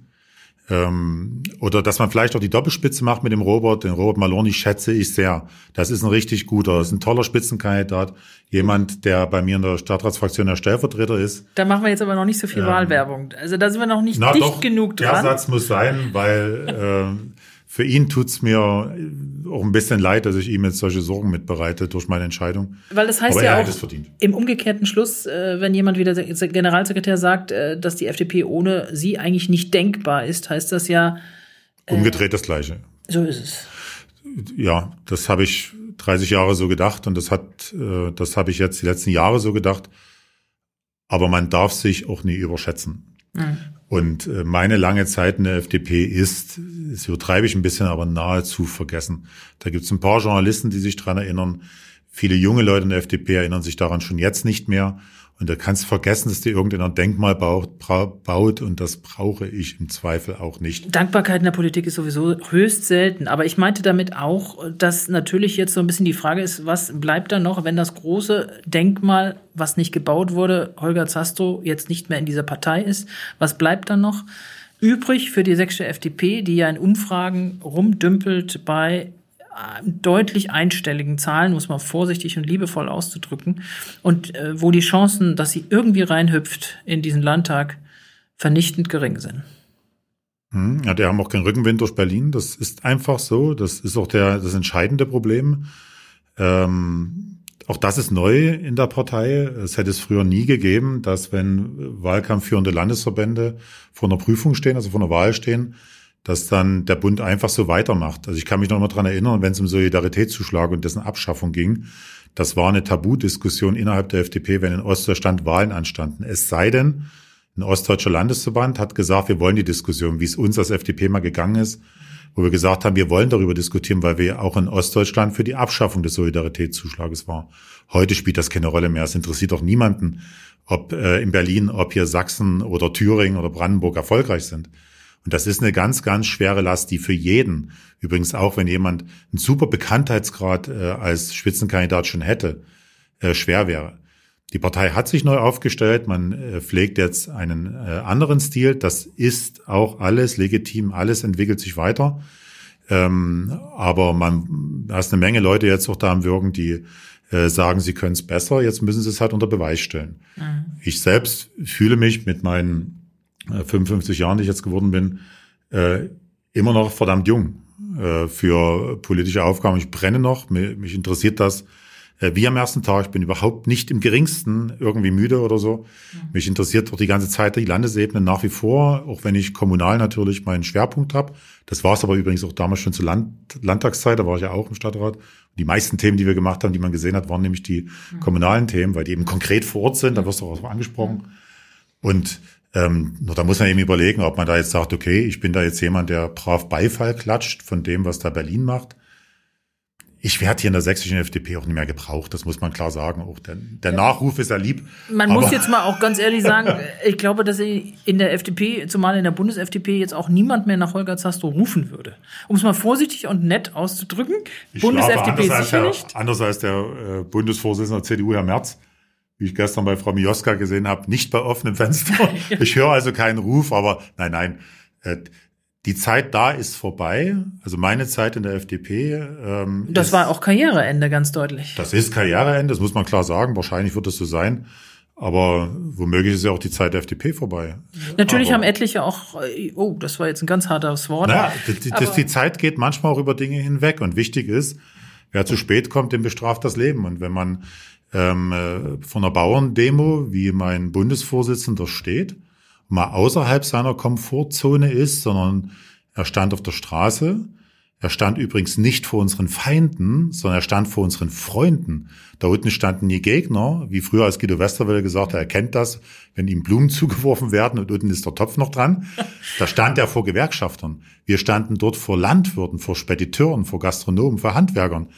Ähm, oder dass man vielleicht auch die Doppelspitze macht mit dem Robert. Den Robert Maloney schätze ich sehr. Das ist ein richtig guter, das ist ein toller Spitzenkandidat. Jemand, der bei mir in der Stadtratsfraktion der Stellvertreter ist. Da machen wir jetzt aber noch nicht so viel ähm, Wahlwerbung. Also da sind wir noch nicht dicht doch, genug dran. Der Satz muss sein, weil äh, für ihn tut's mir auch ein bisschen leid, dass ich ihm jetzt solche Sorgen mitbereite durch meine Entscheidung. Weil das heißt Aber ja auch im umgekehrten Schluss, äh, wenn jemand wie der Generalsekretär sagt, äh, dass die FDP ohne sie eigentlich nicht denkbar ist, heißt das ja äh, umgedreht das Gleiche. So ist es. Ja, das habe ich 30 Jahre so gedacht und das hat, das habe ich jetzt die letzten Jahre so gedacht. Aber man darf sich auch nie überschätzen. Mhm. Und äh, meine lange Zeit in der FDP ist, das übertreibe ich ein bisschen, aber nahezu vergessen. Da gibt es ein paar Journalisten, die sich dran erinnern. Viele junge Leute in der FDP erinnern sich daran schon jetzt nicht mehr. Und da kannst du vergessen, dass dir irgendeiner Denkmal baut, baut und das brauche ich im Zweifel auch nicht. Dankbarkeit in der Politik ist sowieso höchst selten. Aber ich meinte damit auch, dass natürlich jetzt so ein bisschen die Frage ist, was bleibt da noch, wenn das große Denkmal, was nicht gebaut wurde, Holger Zastro jetzt nicht mehr in dieser Partei ist? Was bleibt dann noch? Übrig für die sächsische FDP, die ja in Umfragen rumdümpelt bei deutlich einstelligen Zahlen, muss man vorsichtig und liebevoll auszudrücken, und äh, wo die Chancen, dass sie irgendwie reinhüpft in diesen Landtag, vernichtend gering sind. Hm, ja, die haben auch keinen Rückenwind durch Berlin. Das ist einfach so. Das ist auch der, das entscheidende Problem. Ähm, auch das ist neu in der Partei. Es hätte es früher nie gegeben, dass wenn wahlkampfführende Landesverbände vor einer Prüfung stehen, also vor einer Wahl stehen, dass dann der Bund einfach so weitermacht. Also ich kann mich noch mal dran erinnern, wenn es um Solidaritätszuschlag und dessen Abschaffung ging, das war eine Tabudiskussion innerhalb der FDP, wenn in Ostdeutschland Wahlen anstanden. Es sei denn, ein ostdeutscher Landesverband hat gesagt, wir wollen die Diskussion, wie es uns als FDP mal gegangen ist, wo wir gesagt haben, wir wollen darüber diskutieren, weil wir auch in Ostdeutschland für die Abschaffung des Solidaritätszuschlages waren. Heute spielt das keine Rolle mehr. Es interessiert doch niemanden, ob äh, in Berlin, ob hier Sachsen oder Thüringen oder Brandenburg erfolgreich sind. Und das ist eine ganz, ganz schwere Last, die für jeden, übrigens auch wenn jemand einen super Bekanntheitsgrad äh, als Spitzenkandidat schon hätte, äh, schwer wäre. Die Partei hat sich neu aufgestellt, man äh, pflegt jetzt einen anderen Stil. Das ist auch alles legitim, alles entwickelt sich weiter. Ähm, aber man, da ist eine Menge Leute jetzt auch da am Wirken, die sagen, sie können es besser. Jetzt müssen sie es halt unter Beweis stellen. Mhm. Ich selbst fühle mich mit meinen 55 Jahren, die ich jetzt geworden bin, immer noch verdammt jung für politische Aufgaben. Ich brenne noch, mich interessiert das äh, wie am ersten Tag. Ich bin überhaupt nicht im geringsten irgendwie müde oder so. Mhm. Mich interessiert doch die ganze Zeit die Landesebene nach wie vor, auch wenn ich kommunal natürlich meinen Schwerpunkt habe. Das war es aber übrigens auch damals schon zur Land Landtagszeit, da war ich ja auch im Stadtrat. Die meisten Themen, die wir gemacht haben, die man gesehen hat, waren nämlich die mhm. kommunalen Themen, weil die eben konkret vor Ort sind, da wirst du auch angesprochen. Und ähm, nur da muss man eben überlegen, ob man da jetzt sagt, okay, ich bin da jetzt jemand, der brav Beifall klatscht von dem, was da Berlin macht ich werde hier in der sächsischen FDP auch nicht mehr gebraucht, das muss man klar sagen. Auch der, der Nachruf ist ja lieb. Man muss jetzt mal auch ganz ehrlich sagen, ich glaube, dass in der FDP, zumal in der Bundes-FDP, jetzt auch niemand mehr nach Holger Zastrow rufen würde. Um es mal vorsichtig und nett auszudrücken. Bundes-FDP sicher der, nicht. Anders als der äh, Bundesvorsitzende der CDU, Herr Merz, wie ich gestern bei Frau Mioska gesehen habe, nicht bei offenem Fenster. ich höre also keinen Ruf, aber nein, nein. Äh, die Zeit da ist vorbei. Also meine Zeit in der FDP. Ähm, das ist, war auch Karriereende, ganz deutlich. Das ist Karriereende, das muss man klar sagen. Wahrscheinlich wird das so sein. Aber womöglich ist ja auch die Zeit der FDP vorbei. Natürlich Aber, haben etliche auch, oh, das war jetzt ein ganz hartes Wort. Naja, die, die, die Zeit geht manchmal auch über Dinge hinweg. Und wichtig ist, wer zu spät kommt, dem bestraft das Leben. Und wenn man ähm, äh, von einer Bauerndemo, wie mein Bundesvorsitzender steht, mal außerhalb seiner Komfortzone ist, sondern er stand auf der Straße. Er stand übrigens nicht vor unseren Feinden, sondern er stand vor unseren Freunden. Da unten standen die Gegner, wie früher als Guido Westerwelle gesagt hat, er kennt das, wenn ihm Blumen zugeworfen werden und unten ist der Topf noch dran. Da stand er vor Gewerkschaftern. Wir standen dort vor Landwirten, vor Spediteuren, vor Gastronomen, vor Handwerkern.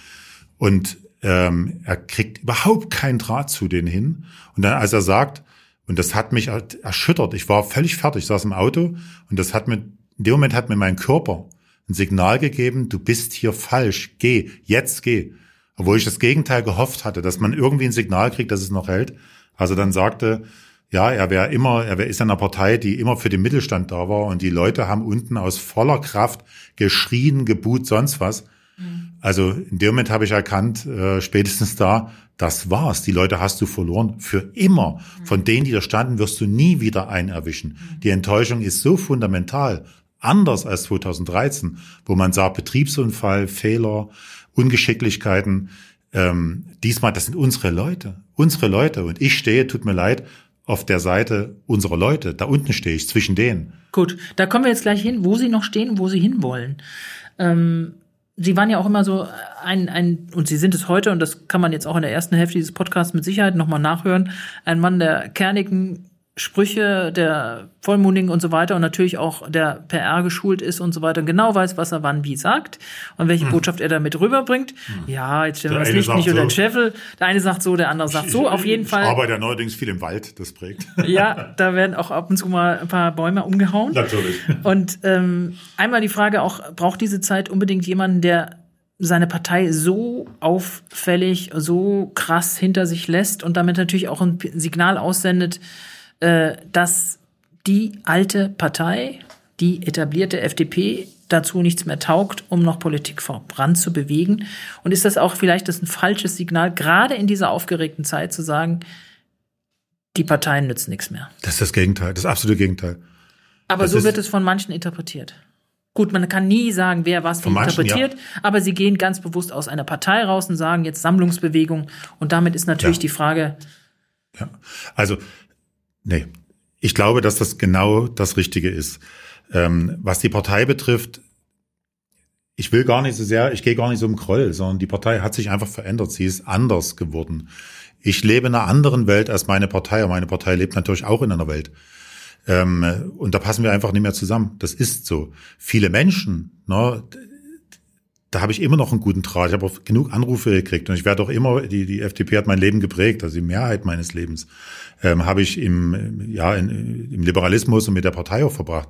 Und ähm, er kriegt überhaupt keinen Draht zu denen hin. Und dann, als er sagt, und das hat mich erschüttert. Ich war völlig fertig, saß im Auto und das hat mir, in dem Moment hat mir mein Körper ein Signal gegeben, du bist hier falsch, geh, jetzt geh. Obwohl ich das Gegenteil gehofft hatte, dass man irgendwie ein Signal kriegt, dass es noch hält. Also dann sagte, ja, er wäre immer, er wär, ist in einer Partei, die immer für den Mittelstand da war und die Leute haben unten aus voller Kraft geschrien, gebuht, sonst was. Mhm. Also in dem Moment habe ich erkannt, äh, spätestens da, das war's. Die Leute hast du verloren für immer. Von denen, die da standen, wirst du nie wieder einen erwischen. Die Enttäuschung ist so fundamental, anders als 2013, wo man sah Betriebsunfall, Fehler, Ungeschicklichkeiten. Ähm, diesmal, das sind unsere Leute, unsere Leute. Und ich stehe, tut mir leid, auf der Seite unserer Leute. Da unten stehe ich, zwischen denen. Gut, da kommen wir jetzt gleich hin, wo Sie noch stehen, wo Sie hinwollen. Ähm Sie waren ja auch immer so ein, ein, und Sie sind es heute, und das kann man jetzt auch in der ersten Hälfte dieses Podcasts mit Sicherheit nochmal nachhören, ein Mann der kernigen Sprüche, der vollmundigen und so weiter und natürlich auch der PR geschult ist und so weiter und genau weiß, was er wann wie sagt und welche hm. Botschaft er damit rüberbringt. Hm. Ja, jetzt stellen wir das Licht nicht so, unter den Scheffel. Der eine sagt so, der andere sagt so. Auf jeden Fall. Ich arbeite ja neuerdings viel im Wald, das prägt. Ja, da werden auch ab und zu mal ein paar Bäume umgehauen. Natürlich. Und ähm, einmal die Frage auch, braucht diese Zeit unbedingt jemanden, der seine Partei so auffällig, so krass hinter sich lässt und damit natürlich auch ein Signal aussendet, äh, dass die alte Partei, die etablierte FDP, dazu nichts mehr taugt, um noch Politik voran zu bewegen? Und ist das auch vielleicht das ein falsches Signal, gerade in dieser aufgeregten Zeit zu sagen, die Parteien nützen nichts mehr? Das ist das Gegenteil, das absolute Gegenteil. Aber das so wird es von manchen interpretiert. Gut, man kann nie sagen, wer was wie manchen, interpretiert, ja. aber sie gehen ganz bewusst aus einer Partei raus und sagen jetzt Sammlungsbewegung. Und damit ist natürlich ja. die Frage. Ja, also Nee, ich glaube, dass das genau das Richtige ist. Ähm, was die Partei betrifft, ich will gar nicht so sehr, ich gehe gar nicht so im Kroll, sondern die Partei hat sich einfach verändert. Sie ist anders geworden. Ich lebe in einer anderen Welt als meine Partei, und meine Partei lebt natürlich auch in einer Welt. Ähm, und da passen wir einfach nicht mehr zusammen. Das ist so. Viele Menschen, ne, da habe ich immer noch einen guten Draht. Ich habe auch genug Anrufe gekriegt und ich werde auch immer, die, die FDP hat mein Leben geprägt, also die Mehrheit meines Lebens ähm, habe ich im, ja, in, im Liberalismus und mit der Partei auch verbracht.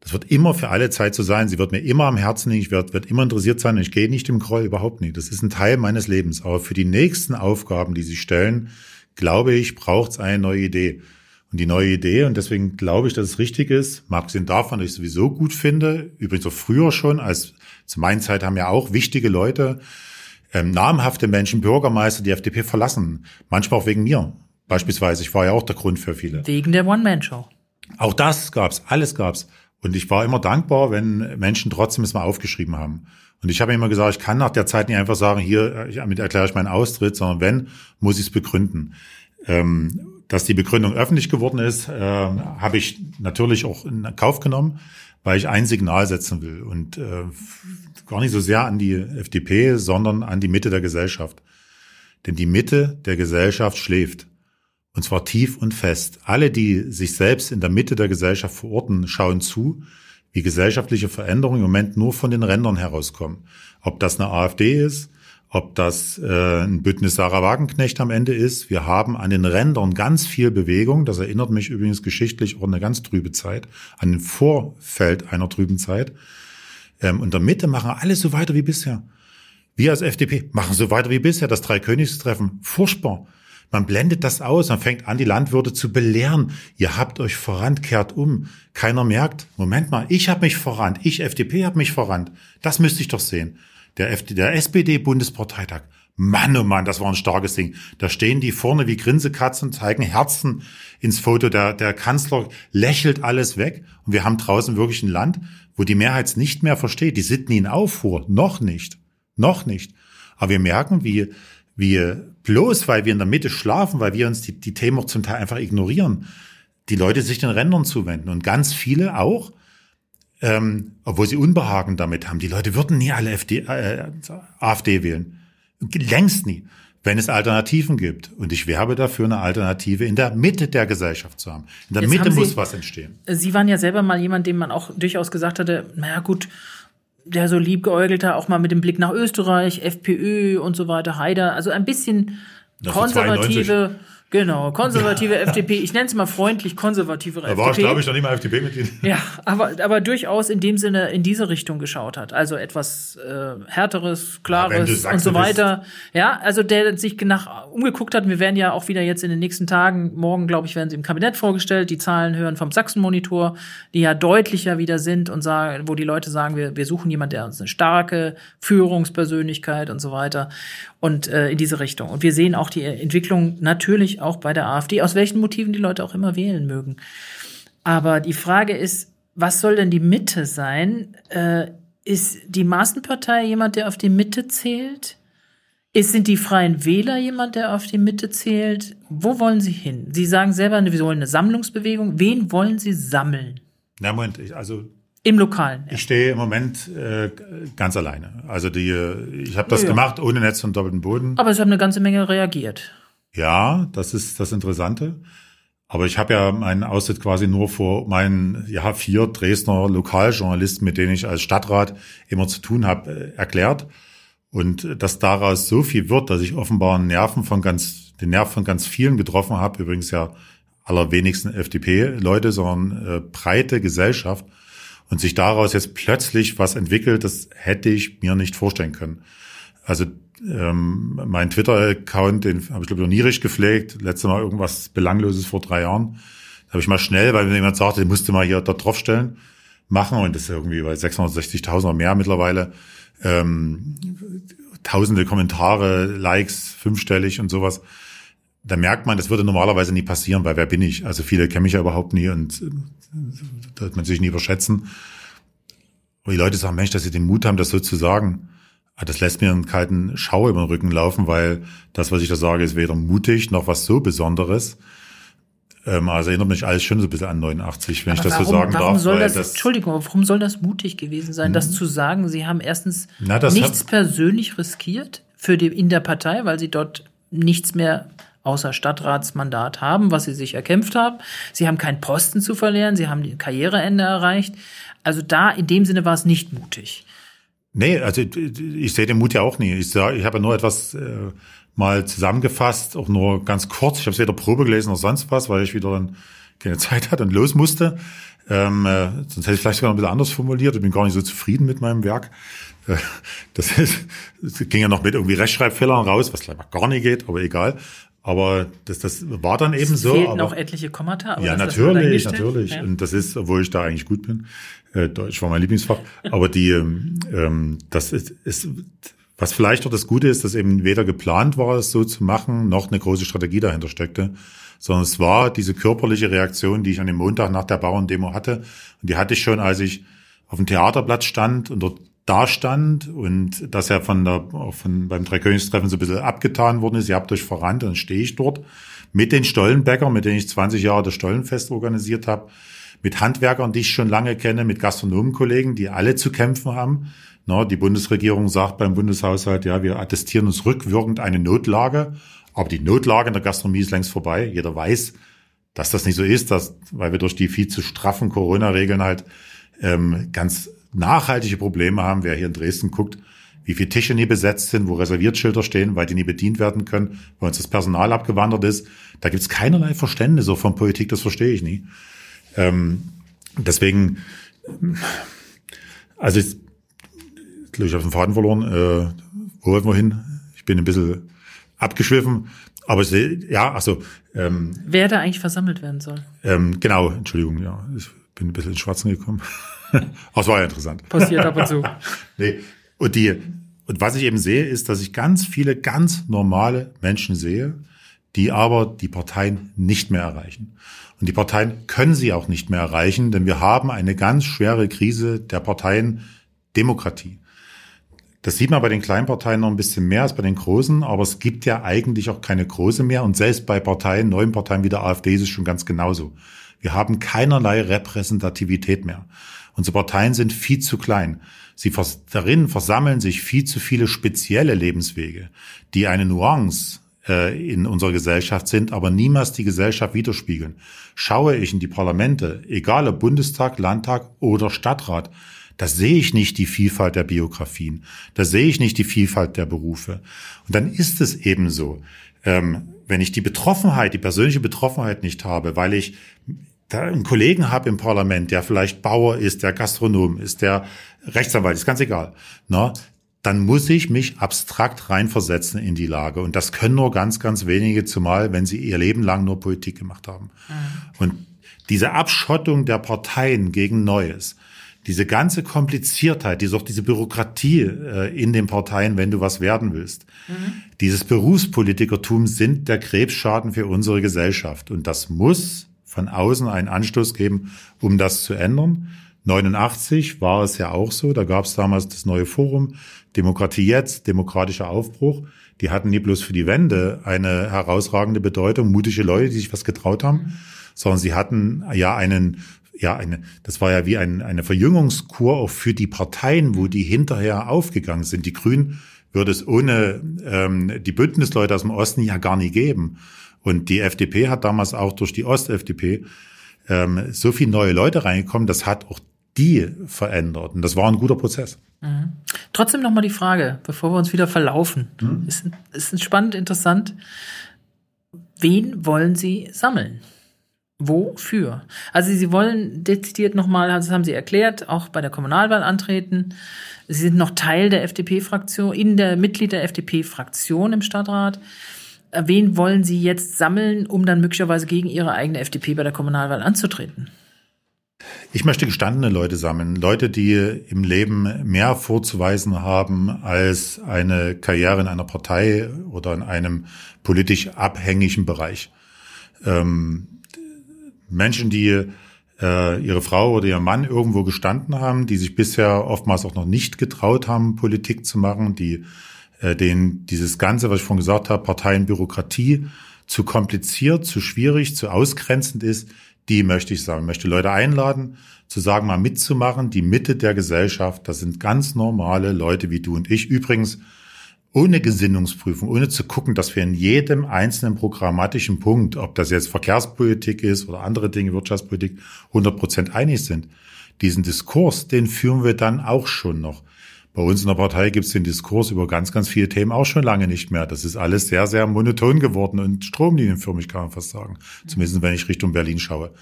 Das wird immer für alle Zeit so sein. Sie wird mir immer am Herzen liegen. Ich werde, werde immer interessiert sein. Ich gehe nicht im Groll, überhaupt nicht. Das ist ein Teil meines Lebens. Aber für die nächsten Aufgaben, die Sie stellen, glaube ich, braucht es eine neue Idee. Und die neue Idee, und deswegen glaube ich, dass es richtig ist, mag abgesehen davon, dass ich es sowieso gut finde, übrigens auch früher schon, als zu meiner Zeit haben ja auch wichtige Leute, ähm, namhafte Menschen, Bürgermeister, die FDP verlassen. Manchmal auch wegen mir. Beispielsweise, ich war ja auch der Grund für viele. Wegen der One-Man-Show. Auch das gab's, alles gab's. Und ich war immer dankbar, wenn Menschen trotzdem es mal aufgeschrieben haben. Und ich habe immer gesagt, ich kann nach der Zeit nicht einfach sagen, hier, damit erkläre ich meinen Austritt, sondern wenn, muss ich es begründen. Ähm, dass die Begründung öffentlich geworden ist, äh, habe ich natürlich auch in Kauf genommen, weil ich ein Signal setzen will. Und äh, gar nicht so sehr an die FDP, sondern an die Mitte der Gesellschaft. Denn die Mitte der Gesellschaft schläft. Und zwar tief und fest. Alle, die sich selbst in der Mitte der Gesellschaft verorten, schauen zu, wie gesellschaftliche Veränderungen im Moment nur von den Rändern herauskommen. Ob das eine AfD ist, ob das äh, ein Bündnis Sarah Wagenknecht am Ende ist. Wir haben an den Rändern ganz viel Bewegung. Das erinnert mich übrigens geschichtlich auch an eine ganz trübe Zeit, an den Vorfeld einer trüben Zeit. Ähm, und der Mitte machen alle so weiter wie bisher. Wir als FDP machen so weiter wie bisher. Das Dreikönigstreffen, furchtbar. Man blendet das aus, man fängt an, die Landwirte zu belehren. Ihr habt euch verrannt, kehrt um. Keiner merkt, Moment mal, ich habe mich verrannt, ich FDP habe mich verrannt. Das müsste ich doch sehen. Der, FD, der SPD-Bundesparteitag, Mann, oh Mann, das war ein starkes Ding. Da stehen die vorne wie Grinsekatzen, zeigen Herzen ins Foto. Der, der Kanzler lächelt alles weg. Und wir haben draußen wirklich ein Land, wo die Mehrheit es nicht mehr versteht. Die sind nie in Aufruhr. Noch nicht. Noch nicht. Aber wir merken, wie, wir bloß, weil wir in der Mitte schlafen, weil wir uns die, die Themen auch zum Teil einfach ignorieren, die Leute sich den Rändern zuwenden und ganz viele auch, ähm, obwohl sie Unbehagen damit haben. Die Leute würden nie alle FD, äh, AfD wählen. Längst nie. Wenn es Alternativen gibt. Und ich werbe dafür, eine Alternative in der Mitte der Gesellschaft zu haben. In der Jetzt Mitte haben muss Sie- was entstehen. Sie waren ja selber mal jemand, dem man auch durchaus gesagt hatte, naja gut, der so liebgeäugelte, auch mal mit dem Blick nach Österreich, FPÖ und so weiter, Haider, also ein bisschen konservative, genau, konservative FDP, ich nenne es mal freundlich konservative Da war ich, FDP. glaube ich, noch nicht mal FDP-Mitglied. Ja, aber, aber durchaus in dem Sinne in diese Richtung geschaut hat. Also etwas äh, härteres, klares du und so weiter. Ja, also der sich nach umgeguckt hat. Wir werden ja auch wieder jetzt in den nächsten Tagen, morgen, glaube ich, werden sie im Kabinett vorgestellt. Die Zahlen hören vom Sachsen-Monitor, die ja deutlicher wieder sind und sagen, wo die Leute sagen, wir, wir suchen jemanden, der uns eine starke Führungspersönlichkeit und so weiter. Und äh, in diese Richtung. Und wir sehen auch die Entwicklung natürlich auch bei der AfD, aus welchen Motiven die Leute auch immer wählen mögen. Aber die Frage ist, was soll denn die Mitte sein? Äh, ist die Maßenpartei jemand, der auf die Mitte zählt? Ist, sind die Freien Wähler jemand, der auf die Mitte zählt? Wo wollen Sie hin? Sie sagen selber, wir wollen eine Sammlungsbewegung. Wen wollen Sie sammeln? Na, Moment, ich, also Im Lokalen. Ich stehe im Moment äh, ganz alleine. Also die, ich habe das Ja. gemacht ohne Netz und doppelten Boden. Aber es haben eine ganze Menge reagiert. Ja, das ist das Interessante. Aber ich habe ja meinen Austritt quasi nur vor meinen ja vier Dresdner Lokaljournalisten, mit denen ich als Stadtrat immer zu tun habe, äh, erklärt. Und äh, dass daraus so viel wird, dass ich offenbar Nerven von ganz, den Nerv von ganz vielen getroffen habe. Übrigens ja allerwenigsten FDP-Leute, sondern äh, breite Gesellschaft. Und sich daraus jetzt plötzlich was entwickelt, das hätte ich mir nicht vorstellen können. Also ähm, mein Twitter-Account, den habe ich glaube ich noch nie richtig gepflegt. Letztes Mal irgendwas Belangloses vor drei Jahren. Da habe ich mal schnell, weil mir jemand sagte, musste mal hier da draufstellen, machen. Und das ist irgendwie bei 660.000 oder mehr mittlerweile. Ähm, tausende Kommentare, Likes, fünfstellig und sowas. Da merkt man, das würde normalerweise nie passieren, weil wer bin ich? Also viele kennen mich ja überhaupt nie und äh, da wird man sich nie überschätzen. Aber die Leute sagen, Mensch, dass sie den Mut haben, das so zu sagen. Ah, Das lässt mir einen kalten Schauer über den Rücken laufen, weil das, was ich da sage, ist weder mutig noch was so Besonderes. Ähm, also erinnert mich alles schon so ein bisschen an 89, wenn Aber ich das warum, so sagen warum darf. Soll weil das, Entschuldigung, warum soll das mutig gewesen sein, das zu sagen? Sie haben erstens Na, das nichts hat- persönlich riskiert für die, in der Partei, weil sie dort nichts mehr außer Stadtratsmandat haben, was sie sich erkämpft haben. Sie haben keinen Posten zu verlieren, sie haben Karriereende erreicht. Also da in dem Sinne war es nicht mutig. Nee, also ich sehe den Mut ja auch nie. Ich, ich habe ja nur etwas äh, mal zusammengefasst, auch nur ganz kurz. Ich habe es weder Probe gelesen noch sonst was, weil ich wieder dann keine Zeit hatte und los musste. Ähm, äh, sonst hätte ich vielleicht sogar noch ein bisschen anders formuliert. Ich bin gar nicht so zufrieden mit meinem Werk. Äh, das, ist, das ging ja noch mit irgendwie Rechtschreibfehlern raus, was leider gar nicht geht, aber egal. Aber das, das war dann eben Es so. fehlten aber, auch etliche Kommata. Aber ja, natürlich, natürlich. Ja. Und das ist, obwohl ich da eigentlich gut bin. Äh, Deutsch war mein Lieblingsfach. Aber die, ähm, ähm, das ist, ist, was vielleicht auch das Gute ist, dass eben weder geplant war, es so zu machen, noch eine große Strategie dahinter steckte, sondern es war diese körperliche Reaktion, die ich an dem Montag nach der Bauerndemo hatte. Und die hatte ich schon, als ich auf dem Theaterplatz stand und dort da stand und dass er von der, von, beim Dreikönigstreffen so ein bisschen abgetan worden ist. Ihr habt euch verrannt, dann stehe ich dort mit den Stollenbäckern, mit denen ich 20 Jahre das Stollenfest organisiert habe, mit Handwerkern, die ich schon lange kenne, mit Gastronomenkollegen, die alle zu kämpfen haben. Na, die Bundesregierung sagt beim Bundeshaushalt, ja, wir attestieren uns rückwirkend eine Notlage, aber die Notlage in der Gastronomie ist längst vorbei. Jeder weiß, dass das nicht so ist, dass, weil wir durch die viel zu straffen Corona-Regeln halt ähm, ganz nachhaltige Probleme haben. Wer hier in Dresden guckt, wie viele Tische nie besetzt sind, wo Reserviertschilder stehen, weil die nie bedient werden können, weil uns das Personal abgewandert ist. Da gibt's keinerlei Verständnis so von Politik, das verstehe ich nie. Ähm, deswegen, also ich, ich habe den Faden verloren. Äh, wo wollten wir hin? Ich bin ein bisschen abgeschwiffen. Aber ich sehe, ja, also ähm, Wer da eigentlich versammelt werden soll. ähm, genau, Entschuldigung, ja, ich bin ein bisschen ins Schwarzen gekommen. Es war ja interessant. Passiert ab und zu. Nee. Und die, und was ich eben sehe, ist, dass ich ganz viele ganz normale Menschen sehe, die aber die Parteien nicht mehr erreichen. Und die Parteien können sie auch nicht mehr erreichen, denn wir haben eine ganz schwere Krise der Parteiendemokratie. Das sieht man bei den kleinen Parteien noch ein bisschen mehr als bei den großen, aber es gibt ja eigentlich auch keine große mehr. Und selbst bei Parteien, neuen Parteien wie der AfD ist es schon ganz genauso. Wir haben keinerlei Repräsentativität mehr. Unsere Parteien sind viel zu klein. Sie vers darin versammeln sich viel zu viele spezielle Lebenswege, die eine Nuance äh, in unserer Gesellschaft sind, aber niemals die Gesellschaft widerspiegeln. Schaue ich in die Parlamente, egal ob Bundestag, Landtag oder Stadtrat, da sehe ich nicht die Vielfalt der Biografien, da sehe ich nicht die Vielfalt der Berufe. Und dann ist es eben so, ähm, wenn ich die Betroffenheit, die persönliche Betroffenheit nicht habe, weil ich da einen Kollegen habe im Parlament, der vielleicht Bauer ist, der Gastronom ist, der Rechtsanwalt ist, ganz egal, ne, dann muss ich mich abstrakt reinversetzen in die Lage. Und das können nur ganz, ganz wenige, zumal wenn sie ihr Leben lang nur Politik gemacht haben. Und diese Abschottung der Parteien gegen Neues, diese ganze Kompliziertheit, diese, auch diese Bürokratie äh, in den Parteien, wenn du was werden willst, dieses Berufspolitikertum sind der Krebsschaden für unsere Gesellschaft. Und das muss von außen einen Anstoß geben, um das zu ändern. 89 war es ja auch so, da gab es damals das neue Forum, Demokratie jetzt, demokratischer Aufbruch. Die hatten nie bloß für die Wende eine herausragende Bedeutung, mutige Leute, die sich was getraut haben, sondern sie hatten ja einen, ja eine, das war ja wie ein, eine Verjüngungskur auch für die Parteien, wo die hinterher aufgegangen sind. Die Grünen würde es ohne ähm, die Bündnisleute aus dem Osten ja gar nie geben. Und die FDP hat damals auch durch die Ost-FDP ähm, so viele neue Leute reingekommen, das hat auch die verändert. Und das war ein guter Prozess. Trotzdem nochmal die Frage, bevor wir uns wieder verlaufen. Ist, ist spannend, interessant. Wen wollen Sie sammeln? Wofür? Also Sie wollen dezidiert nochmal, das haben Sie erklärt, auch bei der Kommunalwahl antreten. Sie sind noch Teil der FDP-Fraktion, in der Mitglied der FDP-Fraktion im Stadtrat. Wen wollen Sie jetzt sammeln, um dann möglicherweise gegen Ihre eigene FDP bei der Kommunalwahl anzutreten? Ich möchte gestandene Leute sammeln, Leute, die im Leben mehr vorzuweisen haben als eine Karriere in einer Partei oder in einem politisch abhängigen Bereich. Ähm, Menschen, die äh, ihre Frau oder ihr Mann irgendwo gestanden haben, die sich bisher oftmals auch noch nicht getraut haben, Politik zu machen, die äh, denen dieses Ganze, was ich vorhin gesagt habe, Parteienbürokratie zu kompliziert, zu schwierig, zu ausgrenzend ist, die möchte ich sagen. Ich möchte Leute einladen, zu sagen, mal mitzumachen, die Mitte der Gesellschaft. Das sind ganz normale Leute wie du und ich. Übrigens, ohne Gesinnungsprüfung, ohne zu gucken, dass wir in jedem einzelnen programmatischen Punkt, ob das jetzt Verkehrspolitik ist oder andere Dinge, Wirtschaftspolitik, 100 Prozent einig sind. Diesen Diskurs, den führen wir dann auch schon noch. Bei uns in der Partei gibt es den Diskurs über ganz, ganz viele Themen auch schon lange nicht mehr. Das ist alles sehr, sehr monoton geworden und stromlinienförmig, kann man fast sagen. Zumindest wenn ich Richtung Berlin schaue.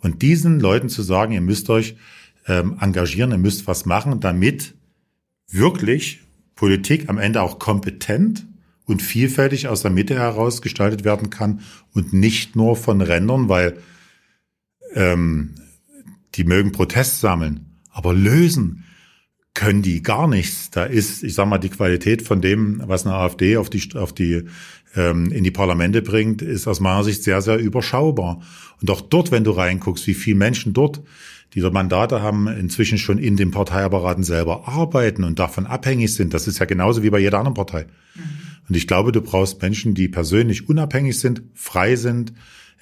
Und diesen Leuten zu sagen, ihr müsst euch ähm, engagieren, ihr müsst was machen, damit wirklich Politik am Ende auch kompetent und vielfältig aus der Mitte heraus gestaltet werden kann und nicht nur von Rändern, weil ähm, die mögen Protest sammeln, aber lösen können die gar nichts. Da ist, ich sag mal, die Qualität von dem, was eine AfD auf die, auf die, ähm, in die Parlamente bringt, ist aus meiner Sicht sehr, sehr überschaubar. Und auch dort, wenn du reinguckst, wie viele Menschen dort, die dort Mandate haben, inzwischen schon in den Parteiapparaten selber arbeiten und davon abhängig sind. Das ist ja genauso wie bei jeder anderen Partei. Mhm. Und ich glaube, du brauchst Menschen, die persönlich unabhängig sind, frei sind,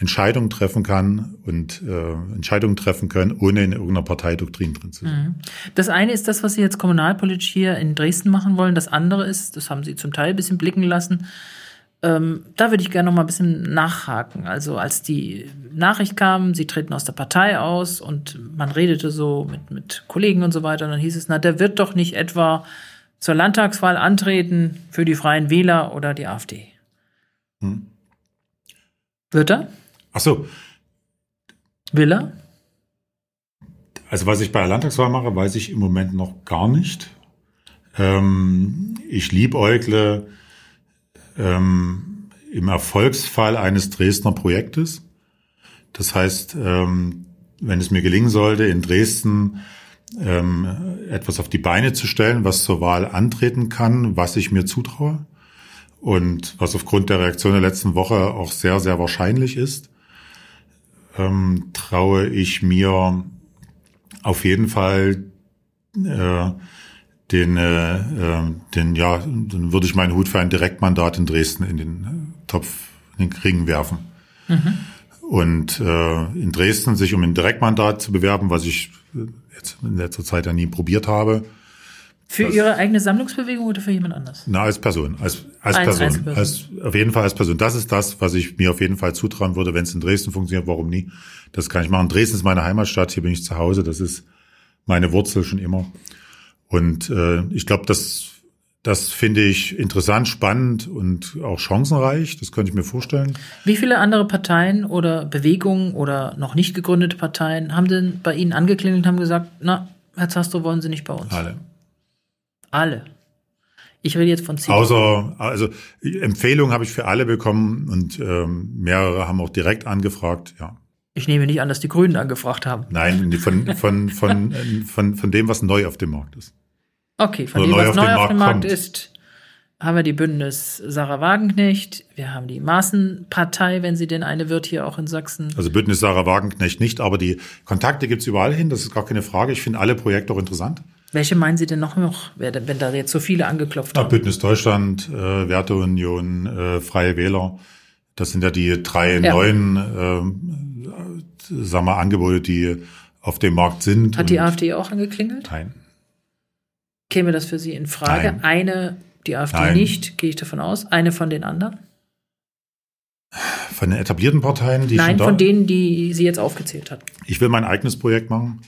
Entscheidungen treffen kann und äh, Entscheidungen treffen können, ohne in irgendeiner Parteidoktrin drin zu sein. Mhm. Das eine ist das, was Sie jetzt kommunalpolitisch hier in Dresden machen wollen. Das andere ist, das haben Sie zum Teil ein bisschen blicken lassen, ähm, da würde ich gerne noch mal ein bisschen nachhaken. Also als die Nachricht kam, Sie treten aus der Partei aus und man redete so mit, mit Kollegen und so weiter, und dann hieß es, na, der wird doch nicht etwa zur Landtagswahl antreten für die Freien Wähler oder die AfD. Hm. Wird er? Ach so. Will er? Also was ich bei der Landtagswahl mache, weiß ich im Moment noch gar nicht. Ähm, ich liebäugle ähm, im Erfolgsfall eines Dresdner Projektes. Das heißt, ähm, wenn es mir gelingen sollte, in Dresden ähm, etwas auf die Beine zu stellen, was zur Wahl antreten kann, was ich mir zutraue und was aufgrund der Reaktion der letzten Woche auch sehr, sehr wahrscheinlich ist, ähm, traue ich mir auf jeden Fall äh, den, äh, äh, den, ja, dann würde ich meinen Hut für ein Direktmandat in Dresden in den äh, Topf, in den Ring werfen. Mhm. Und äh, in Dresden sich um ein Direktmandat zu bewerben, was ich äh, jetzt in letzter Zeit ja nie probiert habe, für das, Ihre eigene Sammlungsbewegung oder für jemand anders? Na, als Person. Als, als, als Person. Als, auf jeden Fall als Person. Das ist das, was ich mir auf jeden Fall zutrauen würde, wenn es in Dresden funktioniert. Warum nie? Das kann ich machen. Dresden ist meine Heimatstadt. Hier bin ich zu Hause. Das ist meine Wurzel schon immer. Und äh, ich glaube, das, das finde ich interessant, spannend und auch chancenreich. Das könnte ich mir vorstellen. Wie viele andere Parteien oder Bewegungen oder noch nicht gegründete Parteien haben denn bei Ihnen angeklingelt und haben gesagt, na, Herr Zastro, wollen Sie nicht bei uns? Alle. Alle. Ich rede jetzt von zehn. Außer, also Empfehlungen habe ich für alle bekommen und ähm, mehrere haben auch direkt angefragt, ja. Ich nehme nicht an, dass die Grünen angefragt haben. Nein, von, von, von, von, von dem, was neu auf dem Markt ist. Okay, von Oder dem, neu was auf neu auf dem Markt, Markt ist, haben wir die Bündnis Sarah Wagenknecht, wir haben die Maßenpartei, wenn sie denn eine wird, hier auch in Sachsen. Also Bündnis Sarah Wagenknecht nicht, aber die Kontakte gibt's überall hin, das ist gar keine Frage. Ich finde alle Projekte auch interessant. Welche meinen Sie denn noch, noch wenn da jetzt so viele angeklopft haben? Bündnis Deutschland, äh, Werteunion, äh, Freie Wähler. Das sind ja die drei ja. neuen äh, sagen wir, Angebote, die auf dem Markt sind. Hat die AfD auch angeklingelt? Nein. Käme das für Sie in Frage? Nein. Eine, die AfD Nein. nicht, gehe ich davon aus. Eine von den anderen? Von den etablierten Parteien, die Nein, von denen, die Sie jetzt aufgezählt hat. Ich will mein eigenes Projekt machen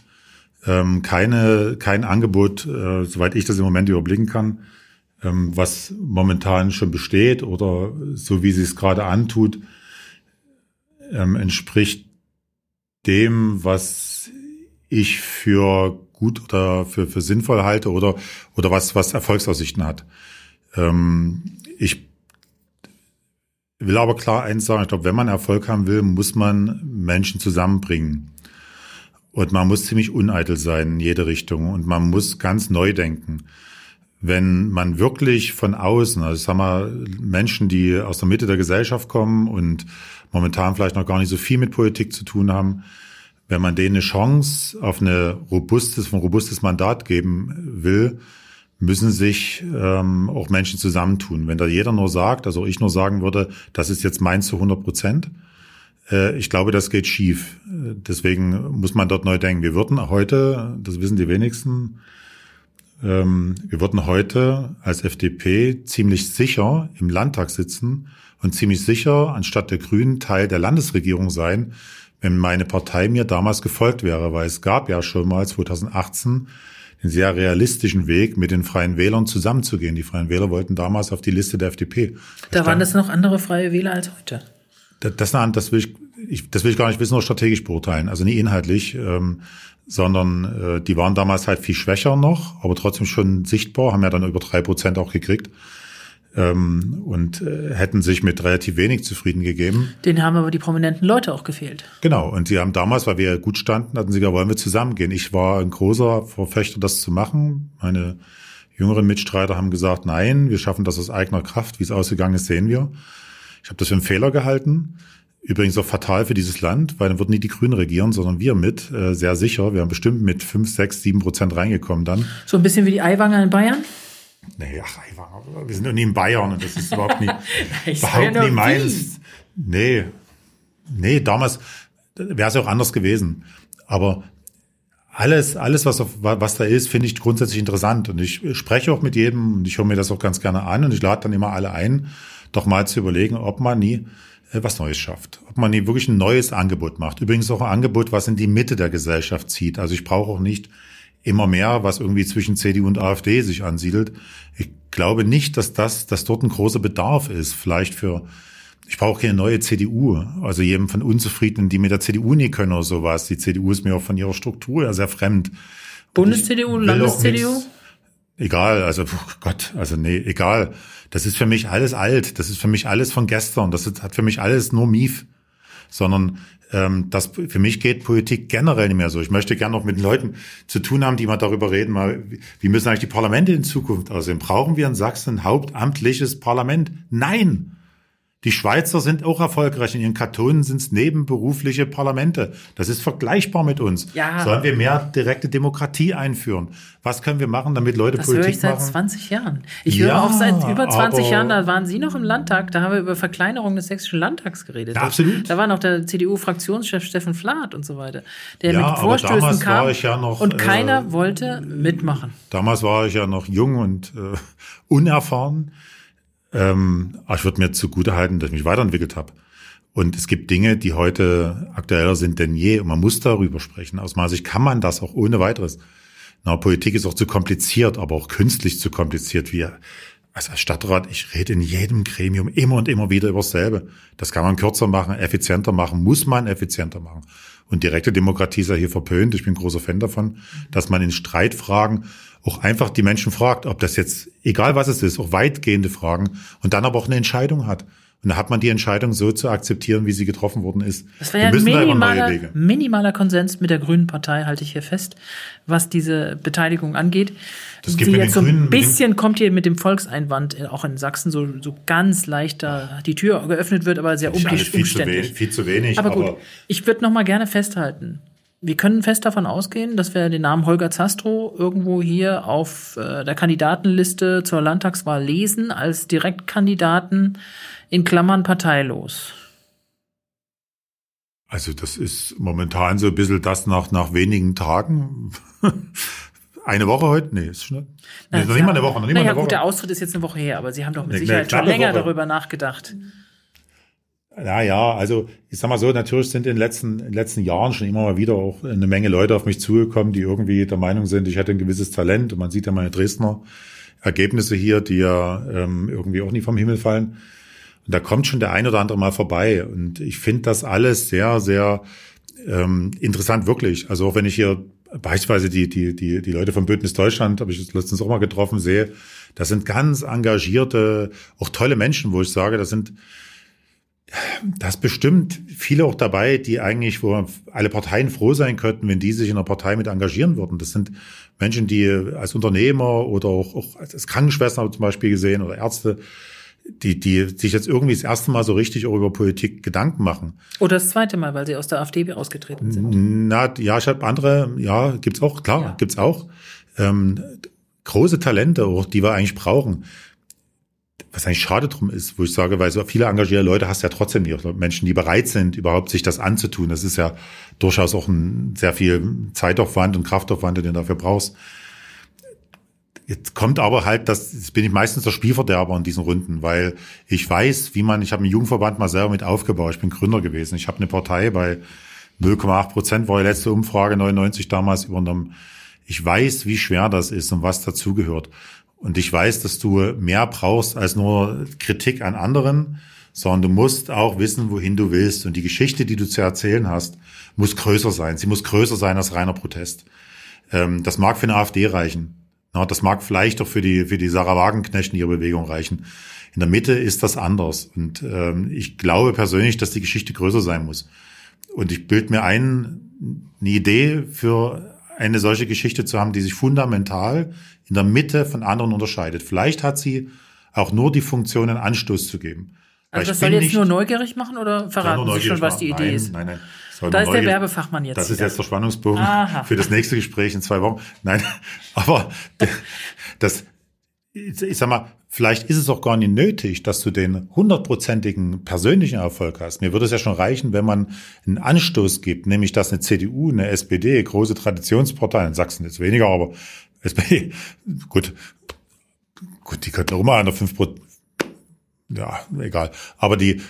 ähm, keine, kein Angebot, äh, soweit ich das im Moment überblicken kann, ähm, was momentan schon besteht oder so wie sie es gerade antut, ähm, entspricht dem, was ich für gut oder für, für sinnvoll halte oder, oder was, was Erfolgsaussichten hat. Ähm, ich will aber klar eins sagen, ich glaube, wenn man Erfolg haben will, muss man Menschen zusammenbringen. Und man muss ziemlich uneitel sein in jede Richtung und man muss ganz neu denken. Wenn man wirklich von außen, also sagen wir Menschen, die aus der Mitte der Gesellschaft kommen und momentan vielleicht noch gar nicht so viel mit Politik zu tun haben, wenn man denen eine Chance auf eine robustes, ein robustes Mandat geben will, müssen sich ähm, auch Menschen zusammentun. Wenn da jeder nur sagt, also ich nur sagen würde, das ist jetzt meins zu 100 Prozent, ich glaube, das geht schief. Deswegen muss man dort neu denken. Wir würden heute, das wissen die wenigsten, ähm, wir würden heute als FDP ziemlich sicher im Landtag sitzen und ziemlich sicher anstatt der Grünen Teil der Landesregierung sein, wenn meine Partei mir damals gefolgt wäre, weil es gab ja schon mal 2018 den sehr realistischen Weg, mit den Freien Wählern zusammenzugehen. Die Freien Wähler wollten damals auf die Liste der FDP. Da waren das noch andere Freie Wähler als heute. Das, das, das, will ich, ich, das will ich gar nicht wissen, nur strategisch beurteilen, also nie inhaltlich, ähm, sondern äh, die waren damals halt viel schwächer noch, aber trotzdem schon sichtbar, haben ja dann über drei Prozent auch gekriegt ähm, und äh, hätten sich mit relativ wenig zufrieden gegeben. Den haben aber die prominenten Leute auch gefehlt. Genau, und sie haben damals, weil wir gut standen, hatten sie gesagt, wollen wir zusammengehen. Ich war ein großer Verfechter, das zu machen. Meine jüngeren Mitstreiter haben gesagt, nein, wir schaffen das aus eigener Kraft. Wie es ausgegangen ist, sehen wir. Ich habe das für einen Fehler gehalten. Übrigens auch fatal für dieses Land, weil dann würden nie die Grünen regieren, sondern wir mit, äh, sehr sicher. Wir haben bestimmt mit fünf, sechs, sieben Prozent reingekommen dann. So ein bisschen wie die Eiwanger in Bayern? Nee, ach, wir sind doch nie in Bayern und das ist überhaupt nicht, überhaupt nie meins. Nee, nee, damals wäre es ja auch anders gewesen. Aber alles, alles, was, auf, was da ist, finde ich grundsätzlich interessant. Und ich spreche auch mit jedem und ich höre mir das auch ganz gerne an und ich lade dann immer alle ein, doch mal zu überlegen, ob man nie äh, was Neues schafft. Ob man nie wirklich ein neues Angebot macht. Übrigens auch ein Angebot, was in die Mitte der Gesellschaft zieht. Also ich brauche auch nicht immer mehr, was irgendwie zwischen CDU und AfD sich ansiedelt. Ich glaube nicht, dass das, dass dort ein großer Bedarf ist. Vielleicht für, ich brauche keine neue CDU. Also jedem von Unzufriedenen, die mit der CDU nie können oder sowas. Die CDU ist mir auch von ihrer Struktur ja sehr fremd. Bundes-CDU, Landes-CDU? Egal, also oh Gott, also nee, egal. Das ist für mich alles alt. Das ist für mich alles von gestern. Das hat für mich alles nur Mief. Sondern ähm, das für mich geht Politik generell nicht mehr so. Ich möchte gerne noch mit Leuten zu tun haben, die mal darüber reden, mal, wie müssen eigentlich die Parlamente in Zukunft aussehen? Brauchen wir in Sachsen ein hauptamtliches Parlament? Nein! Die Schweizer sind auch erfolgreich. In ihren Kantonen sind es nebenberufliche Parlamente. Das ist vergleichbar mit uns. Ja. Sollen wir mehr direkte Demokratie einführen? Was können wir machen, damit Leute das Politik machen? Das höre ich seit 20 Jahren. Ich ja, höre auch seit über 20 Jahren, da waren Sie noch im Landtag, da haben wir über Verkleinerung des sächsischen Landtags geredet. Ja, absolut. Da war noch der CDU-Fraktionschef Steffen Flath und so weiter, der ja, mit Vorstößen kam ja noch, und keiner äh, wollte mitmachen. Damals war ich ja noch jung und äh, unerfahren. Ähm, ich würde mir zugute halten, dass ich mich weiterentwickelt habe. Und es gibt Dinge, die heute aktueller sind denn je. Und man muss darüber sprechen. Aus meiner Sicht kann man das auch ohne weiteres. Na, Politik ist auch zu kompliziert, aber auch künstlich zu kompliziert. Also als Stadtrat, ich rede in jedem Gremium immer und immer wieder über dasselbe. Das kann man kürzer machen, effizienter machen, muss man effizienter machen. Und direkte Demokratie ist ja hier verpönt. Ich bin großer Fan davon, dass man in Streitfragen auch einfach die Menschen fragt, ob das jetzt, egal was es ist, auch weitgehende Fragen und dann aber auch eine Entscheidung hat. Und da hat man die Entscheidung so zu akzeptieren, wie sie getroffen worden ist. Das war ja ein minimaler, minimaler Konsens mit der Grünen Partei, halte ich hier fest, was diese Beteiligung angeht. Das gibt Sie jetzt so ein bisschen kommt hier mit dem Volkseinwand äh, auch in Sachsen so, so ganz leichter die Tür geöffnet wird, aber sehr umständlich. Viel, zu wenig, viel zu wenig. Aber gut, aber ich würde noch mal gerne festhalten wir können fest davon ausgehen, dass wir den Namen Holger Zastro irgendwo hier auf äh, der Kandidatenliste zur Landtagswahl lesen als Direktkandidaten in Klammern parteilos. Also das ist momentan so ein bisschen das nach, nach wenigen Tagen. eine Woche heute? Nee, ist schon nee, noch nicht mal eine Woche. Noch nicht naja, mal eine Woche. gut, der Austritt ist jetzt eine Woche her, aber Sie haben doch mit nee, Sicherheit schon länger Woche. darüber nachgedacht. Ja, ja, also ich sag mal so, natürlich sind in den letzten, in den letzten Jahren schon immer mal wieder auch eine Menge Leute auf mich zugekommen, die irgendwie der Meinung sind, ich hätte ein gewisses Talent. Und man sieht ja meine Dresdner Ergebnisse hier, die ja ähm, irgendwie auch nicht vom Himmel fallen. Und da kommt schon der ein oder andere mal vorbei. Und ich finde das alles sehr, sehr ähm, interessant, wirklich. Also auch wenn ich hier beispielsweise die, die, die, die Leute vom Bündnis Deutschland, habe ich letztens auch mal getroffen, sehe, das sind ganz engagierte, auch tolle Menschen, wo ich sage, das sind das bestimmt viele auch dabei, die eigentlich, wo alle Parteien froh sein könnten, wenn die sich in einer Partei mit engagieren würden. Das sind Menschen, die als Unternehmer oder auch, auch als Krankenschwestern zum Beispiel gesehen oder Ärzte, die, die sich jetzt irgendwie das erste Mal so richtig auch über Politik Gedanken machen. Oder das zweite Mal, weil sie aus der AfD ausgetreten sind. Na, ja, ich habe andere, ja, gibt's auch, klar, ja. gibt's auch. Ähm, große Talente, auch die wir eigentlich brauchen. Was eigentlich schade drum ist, wo ich sage, weil so viele engagierte Leute hast ja trotzdem nicht. Menschen, die bereit sind, überhaupt sich das anzutun. Das ist ja durchaus auch ein sehr viel Zeitaufwand und Kraftaufwand, den du dafür brauchst. Jetzt kommt aber halt, das jetzt bin ich meistens der Spielverderber in diesen Runden, weil ich weiß, wie man, ich habe einen Jugendverband mal selber mit aufgebaut, ich bin Gründer gewesen. Ich habe eine Partei bei 0,8 Prozent war die letzte Umfrage 99 damals übernommen. Ich weiß, wie schwer das ist und was dazugehört. Und ich weiß, dass du mehr brauchst als nur Kritik an anderen, sondern du musst auch wissen, wohin du willst. Und die Geschichte, die du zu erzählen hast, muss größer sein. Sie muss größer sein als reiner Protest. Ähm, das mag für eine AfD reichen. das mag vielleicht auch für die, für die Sarah Wagenknecht in ihrer Bewegung reichen. In der Mitte ist das anders. Und ähm, ich glaube persönlich, dass die Geschichte größer sein muss. Und ich bild mir ein, eine Idee für eine solche Geschichte zu haben, die sich fundamental in der Mitte von anderen unterscheidet. Vielleicht hat sie auch nur die Funktion, einen Anstoß zu geben. Also das soll jetzt nur neugierig machen oder verraten Sie schon, was die Idee nein, ist? Nein, nein. Da ist der Werbefachmann jetzt. Das ist jetzt der Spannungsbogen Aha. für das nächste Gespräch in zwei Wochen. Nein, aber das, ich sag mal, vielleicht ist es auch gar nicht nötig, dass du den hundertprozentigen persönlichen Erfolg hast. Mir würde es ja schon reichen, wenn man einen Anstoß gibt, nämlich dass eine CDU, eine SPD, große Traditionspartei, in Sachsen jetzt weniger, aber SPD, gut, gut, die könnten auch immer der 5 ja, egal. Aber die,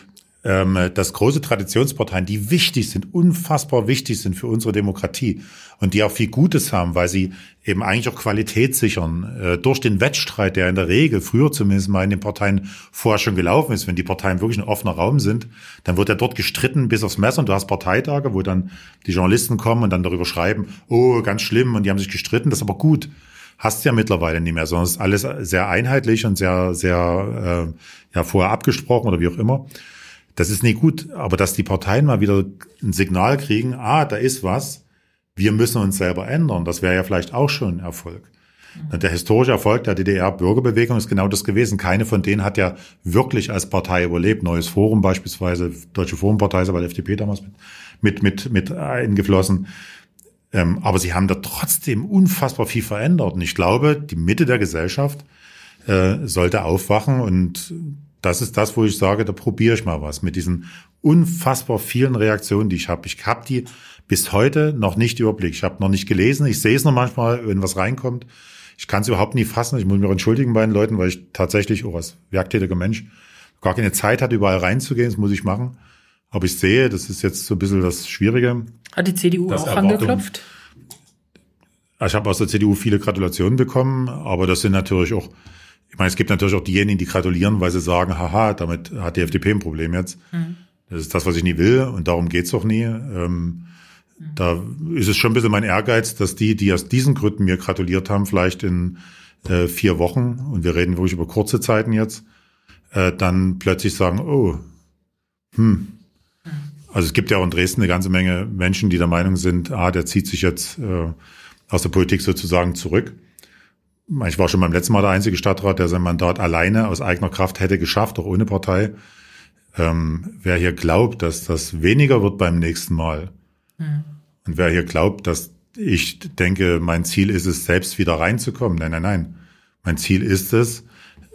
ähm, dass große Traditionsparteien, die wichtig sind, unfassbar wichtig sind für unsere Demokratie und die auch viel Gutes haben, weil sie eben eigentlich auch Qualität sichern. Äh, durch den Wettstreit, der in der Regel früher zumindest mal in den Parteien vorher schon gelaufen ist, wenn die Parteien wirklich ein offener Raum sind, dann wird ja dort gestritten bis aufs Messer und du hast Parteitage, wo dann die Journalisten kommen und dann darüber schreiben, oh, ganz schlimm und die haben sich gestritten, das ist aber gut hast ja mittlerweile nicht mehr, sondern ist alles sehr einheitlich und sehr, sehr äh, ja vorher abgesprochen oder wie auch immer. Das ist nicht gut, aber dass die Parteien mal wieder ein Signal kriegen, ah, da ist was, wir müssen uns selber ändern, das wäre ja vielleicht auch schon ein Erfolg. Der historische Erfolg der DDR-Bürgerbewegung ist genau das gewesen. Keine von denen hat ja wirklich als Partei überlebt. Neues Forum beispielsweise, Deutsche Forumpartei ist aber die FDP damals mit, mit, mit, mit eingeflossen. Ähm, aber sie haben da trotzdem unfassbar viel verändert. Und ich glaube, die Mitte der Gesellschaft äh, sollte aufwachen und das ist das, wo ich sage, da probiere ich mal was mit diesen unfassbar vielen Reaktionen, die ich habe. Ich habe die bis heute noch nicht überblickt. Ich habe noch nicht gelesen. Ich sehe es noch manchmal, wenn was reinkommt. Ich kann es überhaupt nie fassen. Ich muss mich auch entschuldigen bei den Leuten, weil ich tatsächlich auch als werktätiger Mensch gar keine Zeit hatte, überall reinzugehen. Das muss ich machen. Aber ich sehe, das ist jetzt so ein bisschen das Schwierige. Hat die CDU auch Erwartung, angeklopft? Ich habe aus der CDU viele Gratulationen bekommen, aber das sind natürlich auch ich meine, es gibt natürlich auch diejenigen, die gratulieren, weil sie sagen, haha, damit hat die FDP ein Problem jetzt. Mhm. Das ist das, was ich nie will und darum geht's auch nie. Ähm, mhm. Da ist es schon ein bisschen mein Ehrgeiz, dass die, die aus diesen Gründen mir gratuliert haben, vielleicht in äh, vier Wochen, und wir reden wirklich über kurze Zeiten jetzt, äh, dann plötzlich sagen, oh, hm. Mhm. Also es gibt ja auch in Dresden eine ganze Menge Menschen, die der Meinung sind, ah, der zieht sich jetzt äh, aus der Politik sozusagen zurück ich war schon beim letzten Mal der einzige Stadtrat, der sein Mandat alleine aus eigener Kraft hätte geschafft, auch ohne Partei. Ähm, wer hier glaubt, dass das weniger wird beim nächsten Mal mhm. und wer hier glaubt, dass ich denke, mein Ziel ist es, selbst wieder reinzukommen. Nein, nein, nein. Mein Ziel ist es,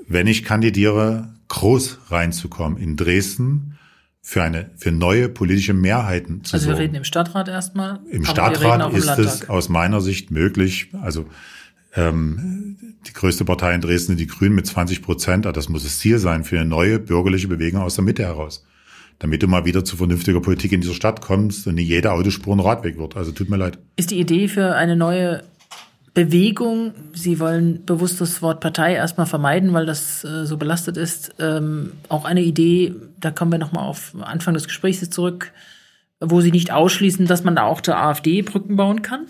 wenn ich kandidiere, groß reinzukommen in Dresden für eine für neue politische Mehrheiten zu Also wir reden im Stadtrat erstmal. Im Stadtrat ist es aus meiner Sicht möglich. Also ähm, die größte Partei in Dresden, die Grünen mit 20 Prozent. Ah, das muss das Ziel sein für eine neue bürgerliche Bewegung aus der Mitte heraus. Damit du mal wieder zu vernünftiger Politik in dieser Stadt kommst und nicht jede Autospur ein Radweg wird. Also tut mir leid. Ist die Idee für eine neue Bewegung, Sie wollen bewusst das Wort Partei erstmal vermeiden, weil das äh, so belastet ist, ähm, auch eine Idee, da kommen wir nochmal auf Anfang des Gesprächs zurück, wo Sie nicht ausschließen, dass man da auch zur AfD Brücken bauen kann?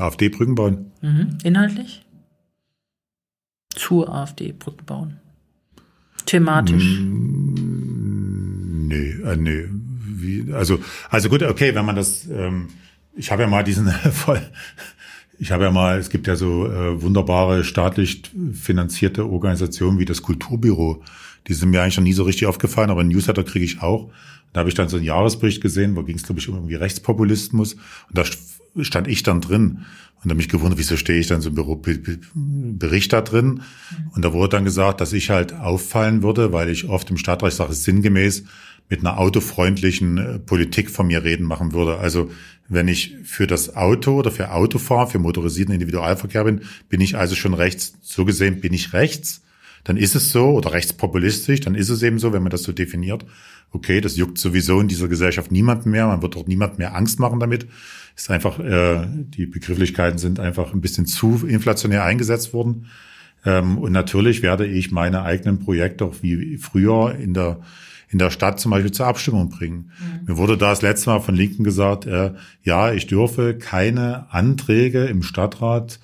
AfD Brücken bauen. Mhm. Inhaltlich? Zur AfD Brücken bauen. Thematisch. Mm, nee, äh, nee. Wie, also, also gut, okay, wenn man das, ähm, ich habe ja mal diesen voll, ich habe ja mal, es gibt ja so äh, wunderbare staatlich finanzierte Organisationen wie das Kulturbüro. Die sind mir eigentlich noch nie so richtig aufgefallen, aber ein Newsletter kriege ich auch. Da habe ich dann so einen Jahresbericht gesehen, wo ging es, glaube ich, um irgendwie Rechtspopulismus. Und da stand ich dann drin und habe mich gewundert, wieso stehe ich dann so im Büro, Bericht da drin? Und da wurde dann gesagt, dass ich halt auffallen würde, weil ich oft im Stadtreich sage, sinngemäß mit einer autofreundlichen äh, Politik von mir reden machen würde. Also wenn ich für das Auto oder für Autofahren, für motorisierten Individualverkehr bin, bin ich also schon rechts. So gesehen bin ich rechts. Dann ist es so oder rechtspopulistisch, dann ist es eben so, wenn man das so definiert. Okay, das juckt sowieso in dieser Gesellschaft niemanden mehr. Man wird dort niemand mehr Angst machen damit ist einfach, äh, die Begrifflichkeiten sind einfach ein bisschen zu inflationär eingesetzt worden. Ähm, und natürlich werde ich meine eigenen Projekte auch wie früher in der in der Stadt zum Beispiel zur Abstimmung bringen. Mhm. Mir wurde da das letzte Mal von Linken gesagt, äh, ja, ich dürfe keine Anträge im Stadtrat,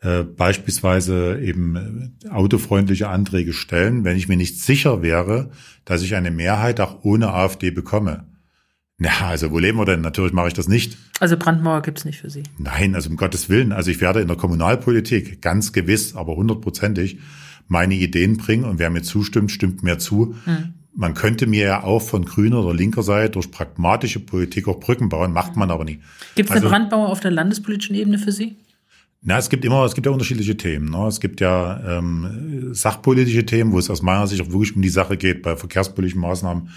äh, beispielsweise eben autofreundliche Anträge stellen, wenn ich mir nicht sicher wäre, dass ich eine Mehrheit auch ohne AfD bekomme. Ja, also wo leben wir denn? Natürlich mache ich das nicht. Also Brandmauer gibt's nicht für Sie? Nein, also um Gottes Willen. Also ich werde in der Kommunalpolitik ganz gewiss, aber hundertprozentig meine Ideen bringen und wer mir zustimmt, stimmt mir zu. Hm. Man könnte mir ja auch von grüner oder linker Seite durch pragmatische Politik auch Brücken bauen, macht man aber nie. Gibt es also, eine Brandmauer auf der landespolitischen Ebene für Sie? Na, es gibt immer, es gibt ja unterschiedliche Themen. Ne? Es gibt ja ähm, sachpolitische Themen, wo es aus meiner Sicht auch wirklich um die Sache geht, bei verkehrspolitischen Maßnahmen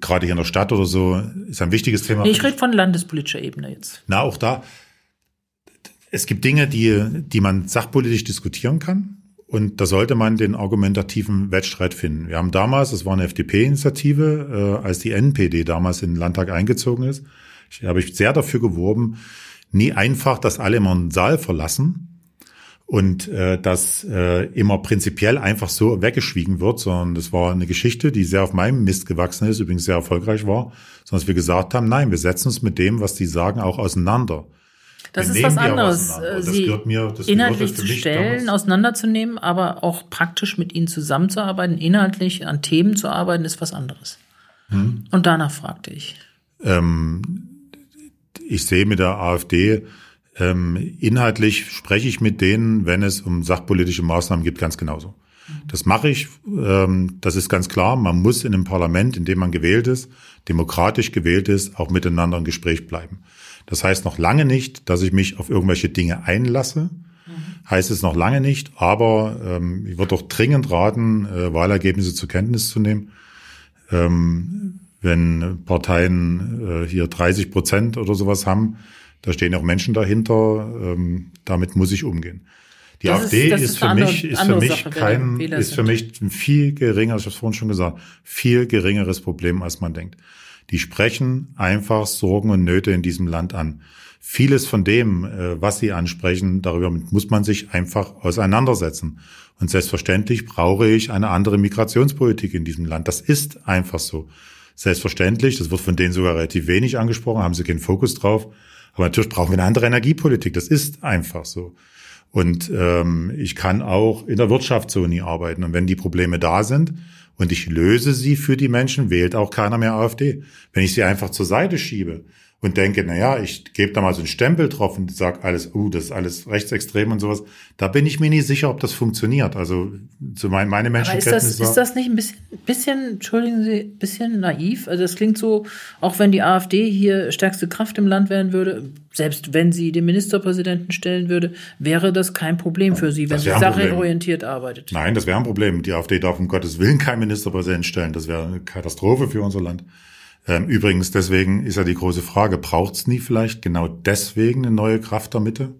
gerade hier in der Stadt oder so, ist ein wichtiges Thema. Nee, ich rede von landespolitischer Ebene jetzt. Na, auch da. Es gibt Dinge, die, die man sachpolitisch diskutieren kann. Und da sollte man den argumentativen Wettstreit finden. Wir haben damals, das war eine FDP-Initiative, äh, als die NPD damals in den Landtag eingezogen ist, ich, habe ich sehr dafür geworben, nie einfach, dass alle immer einen Saal verlassen, und äh, das äh, immer prinzipiell einfach so weggeschwiegen wird, sondern das war eine Geschichte, die sehr auf meinem Mist gewachsen ist, übrigens sehr erfolgreich war, sondern dass wir gesagt haben, nein, wir setzen uns mit dem, was die sagen, auch auseinander. Das wir ist was anderes, sie mir, inhaltlich zu stellen, auseinanderzunehmen, aber auch praktisch mit ihnen zusammenzuarbeiten, inhaltlich an Themen zu arbeiten, ist was anderes. Hm. Und danach fragte ich. Ähm, ich sehe mit der AfD inhaltlich spreche ich mit denen, wenn es um sachpolitische Maßnahmen geht, ganz genauso. Das mache ich, ähm, das ist ganz klar. Man muss in einem Parlament, in dem man gewählt ist, demokratisch gewählt ist, auch miteinander im Gespräch bleiben. Das heißt noch lange nicht, dass ich mich auf irgendwelche Dinge einlasse. Mhm. Heißt es noch lange nicht, aber ähm, ich würde doch dringend raten, äh, Wahlergebnisse zur Kenntnis zu nehmen. Ähm, wenn Parteien äh, hier 30 Prozent oder sowas haben, da stehen auch Menschen dahinter. Ähm, damit muss ich umgehen. Die das AfD ist, ist, ist für andere, mich, ist für mich Sache, kein, ist für mich ein viel geringer, ich habe es vorhin schon gesagt, viel geringeres Problem, als man denkt. Die sprechen einfach Sorgen und Nöte in diesem Land an. Vieles von dem, äh, was sie ansprechen, darüber muss man sich einfach auseinandersetzen. Und selbstverständlich brauche ich eine andere Migrationspolitik in diesem Land. Das ist einfach so. Selbstverständlich, das wird von denen sogar relativ wenig angesprochen, haben sie keinen Fokus drauf. Aber natürlich brauchen wir eine andere Energiepolitik. Das ist einfach so. Und ähm, ich kann auch in der Wirtschaft so nie arbeiten. Und wenn die Probleme da sind und ich löse sie für die Menschen, wählt auch keiner mehr AfD. Wenn ich sie einfach zur Seite schiebe und denke, na ja, ich gebe da mal so einen Stempel drauf und sag alles, uh, das ist alles rechtsextrem und sowas, da bin ich mir nicht sicher, ob das funktioniert. Also zu mein, meine Menschenkenntnis ist das, ist das nicht ein bisschen, bisschen, entschuldigen Sie, bisschen naiv? Also das klingt so, auch wenn die AfD hier stärkste Kraft im Land werden würde, selbst wenn sie den Ministerpräsidenten stellen würde, wäre das kein Problem für sie, wenn sie sachorientiert arbeitet. Nein, das wäre ein Problem. Die AfD darf um Gottes Willen keinen Ministerpräsidenten stellen. Das wäre eine Katastrophe für unser Land. Ähm, übrigens, deswegen ist ja die große Frage, braucht es nie vielleicht genau deswegen eine neue Kraft der Mitte,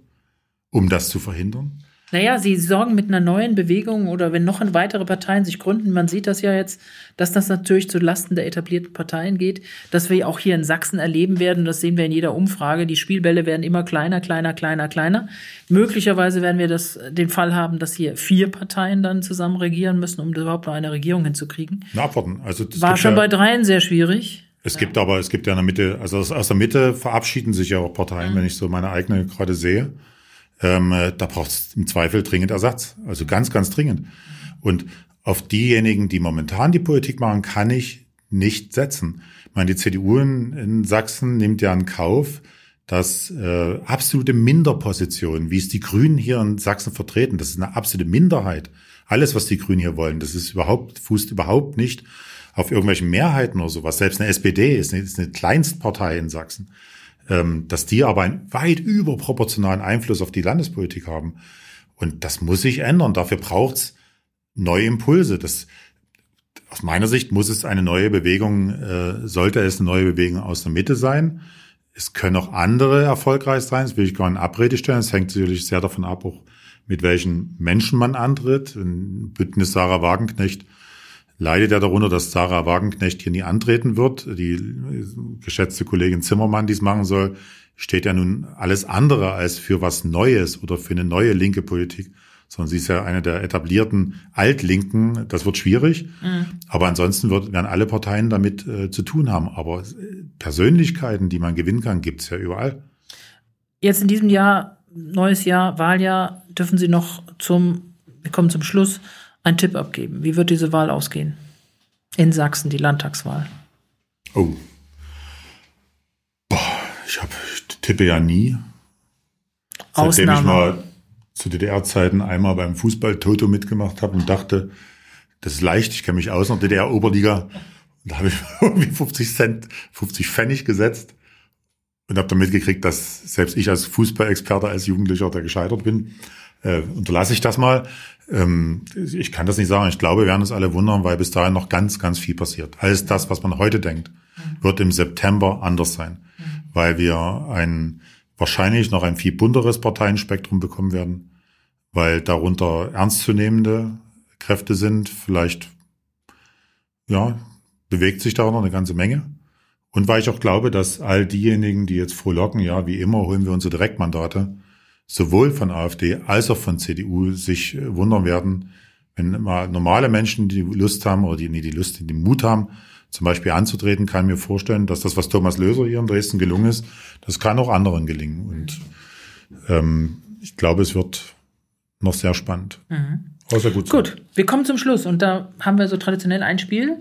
um das zu verhindern? Naja, sie sorgen mit einer neuen Bewegung oder wenn noch weitere Parteien sich gründen, man sieht das ja jetzt, dass das natürlich zu Lasten der etablierten Parteien geht, dass wir auch hier in Sachsen erleben werden, das sehen wir in jeder Umfrage, die Spielbälle werden immer kleiner, kleiner, kleiner, kleiner. Möglicherweise werden wir das, den Fall haben, dass hier vier Parteien dann zusammen regieren müssen, um überhaupt noch eine Regierung hinzukriegen. Na, abwarten. Also, War schon ja bei dreien sehr schwierig. Es ja. gibt aber, es gibt ja in der Mitte, also aus der Mitte verabschieden sich ja auch Parteien, mhm. wenn ich so meine eigene gerade sehe. Ähm, äh, da braucht es im Zweifel dringend Ersatz. Also ganz, ganz dringend. Und auf diejenigen, die momentan die Politik machen, kann ich nicht setzen. Ich meine, die CDU in, in Sachsen nimmt ja in Kauf, dass äh, absolute Minderpositionen, wie es die Grünen hier in Sachsen vertreten, das ist eine absolute Minderheit. Alles, was die Grünen hier wollen, das ist überhaupt, fußt überhaupt nicht auf irgendwelchen Mehrheiten oder sowas. Selbst eine SPD ist eine, ist eine Kleinstpartei in Sachsen. ähm, dass die aber einen weit überproportionalen Einfluss auf die Landespolitik haben. Und das muss sich ändern. Dafür braucht's neue Impulse. Das, aus meiner Sicht muss es eine neue Bewegung, äh, sollte es eine neue Bewegung aus der Mitte sein. Es können auch andere erfolgreich sein, das will ich gar nicht in Abrede stellen. Es hängt sicherlich sehr davon ab, auch mit welchen Menschen man antritt. In Bündnis Sarah Wagenknecht leidet ja darunter, dass Sarah Wagenknecht hier nie antreten wird. Die geschätzte Kollegin Zimmermann, die es machen soll, steht ja nun alles andere als für was Neues oder für eine neue linke Politik sondern sie ist ja eine der etablierten Altlinken. Das wird schwierig. Mhm. Aber ansonsten wird, werden alle Parteien damit äh, zu tun haben. Aber Persönlichkeiten, die man gewinnen kann, gibt's ja überall. Jetzt in diesem Jahr, neues Jahr, Wahljahr, dürfen Sie noch zum, wir kommen zum Schluss, einen Tipp abgeben. Wie wird diese Wahl ausgehen? In Sachsen, die Landtagswahl. Oh. Boah, ich, hab, ich tippe ja nie. Seitdem Ausnahme. ich mal zu DDR-Zeiten einmal beim Fußball-Toto mitgemacht habe und dachte, das ist leicht, ich kenne mich aus der DDR-Oberliga. Da habe ich irgendwie 50 Cent, 50 Pfennig gesetzt und habe dann mitgekriegt, dass selbst ich als Fußballexperte, als Jugendlicher, der gescheitert bin. Äh, unterlasse ich das mal. Ähm, ich kann das nicht sagen. Ich glaube, wir werden uns alle wundern, weil bis dahin noch ganz, ganz viel passiert. Alles das, was man heute denkt, wird im September anders sein, weil wir ein wahrscheinlich noch ein viel bunteres Parteienspektrum bekommen werden, weil darunter ernstzunehmende Kräfte sind. Vielleicht, ja, bewegt sich da noch eine ganze Menge. Und weil ich auch glaube, dass all diejenigen, die jetzt frohlocken, ja, wie immer holen wir unsere Direktmandate, sowohl von AfD als auch von CDU sich wundern werden, wenn mal normale Menschen, die Lust haben oder die, nee, die Lust, die Mut haben, zum Beispiel anzutreten, kann ich mir vorstellen, dass das, was Thomas Löser hier in Dresden gelungen ist, das kann auch anderen gelingen. Und ähm, ich glaube, es wird noch sehr spannend. Mhm. Außer gut. Gut, wir kommen zum Schluss und da haben wir so traditionell ein Spiel,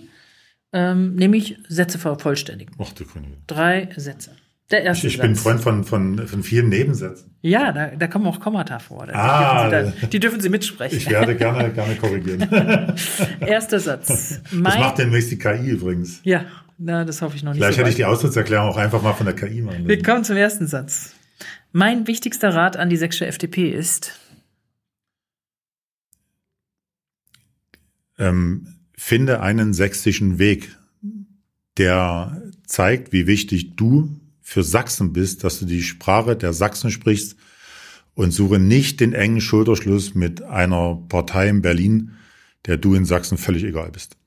ähm, nämlich Sätze vervollständigen. Ach, du Drei Sätze. Der erste ich, ich bin Freund von, von, von vielen Nebensätzen. Ja, da, da kommen auch Kommata vor. Ah, die, dürfen Sie, da, die dürfen Sie mitsprechen. Ich werde gerne, gerne korrigieren. Erster Satz. Mein, das macht demnächst die KI übrigens. Ja, na, das hoffe ich noch nicht. Vielleicht so hätte ich die Ausdruckserklärung auch einfach mal von der KI machen müssen. Wir kommen zum ersten Satz. Mein wichtigster Rat an die sächsische FDP ist, ähm, finde einen sächsischen Weg, der zeigt, wie wichtig du für Sachsen bist, dass du die Sprache der Sachsen sprichst und suche nicht den engen Schulterschluss mit einer Partei in Berlin, der du in Sachsen völlig egal bist.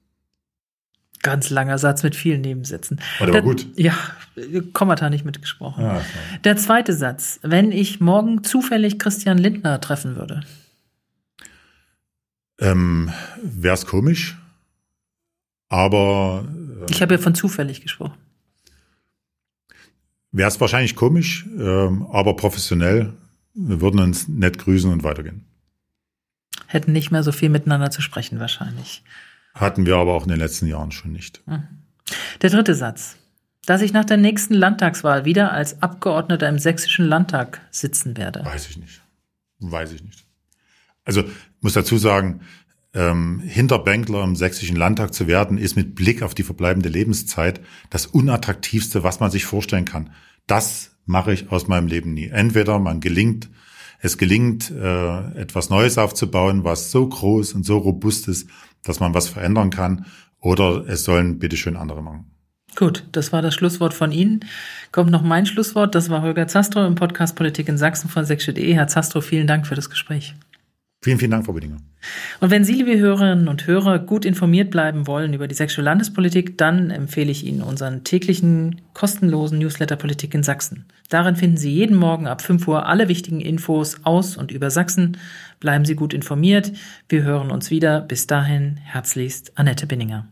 Ganz langer Satz mit vielen Nebensätzen. War der gut. Ja, Kommata nicht mitgesprochen. Ah, der zweite Satz. Wenn ich morgen zufällig Christian Lindner treffen würde. Ähm, Wäre es komisch, aber. Äh, ich habe ja von zufällig gesprochen. Wäre es wahrscheinlich komisch, ähm, aber professionell. Wir würden uns nett grüßen und weitergehen. Hätten nicht mehr so viel miteinander zu sprechen, wahrscheinlich. Hatten wir aber auch in den letzten Jahren schon nicht. Mhm. Der dritte Satz. Dass ich nach der nächsten Landtagswahl wieder als Abgeordneter im Sächsischen Landtag sitzen werde. Weiß ich nicht. Weiß ich nicht. Also muss dazu sagen, ähm, Hinterbänkler im Sächsischen Landtag zu werden, ist mit Blick auf die verbleibende Lebenszeit das unattraktivste, was man sich vorstellen kann. Das mache ich aus meinem Leben nie. Entweder man gelingt, es gelingt, äh, etwas Neues aufzubauen, was so groß und so robust ist, dass man was verändern kann, oder es sollen bitteschön andere machen. Gut, das war das Schlusswort von Ihnen. Kommt noch mein Schlusswort. Das war Holger Zastro im Podcast Politik in Sachsen von sächsische.de. Herr Zastro, vielen Dank für das Gespräch. Vielen, vielen Dank, Frau Bedingung. Und wenn Sie, liebe Hörerinnen und Hörer, gut informiert bleiben wollen über die sächsische Landespolitik, dann empfehle ich Ihnen unseren täglichen kostenlosen Newsletter Politik in Sachsen. Darin finden Sie jeden Morgen ab 5 Uhr alle wichtigen Infos aus und über Sachsen. Bleiben Sie gut informiert. Wir hören uns wieder. Bis dahin, herzlichst Annette Binninger.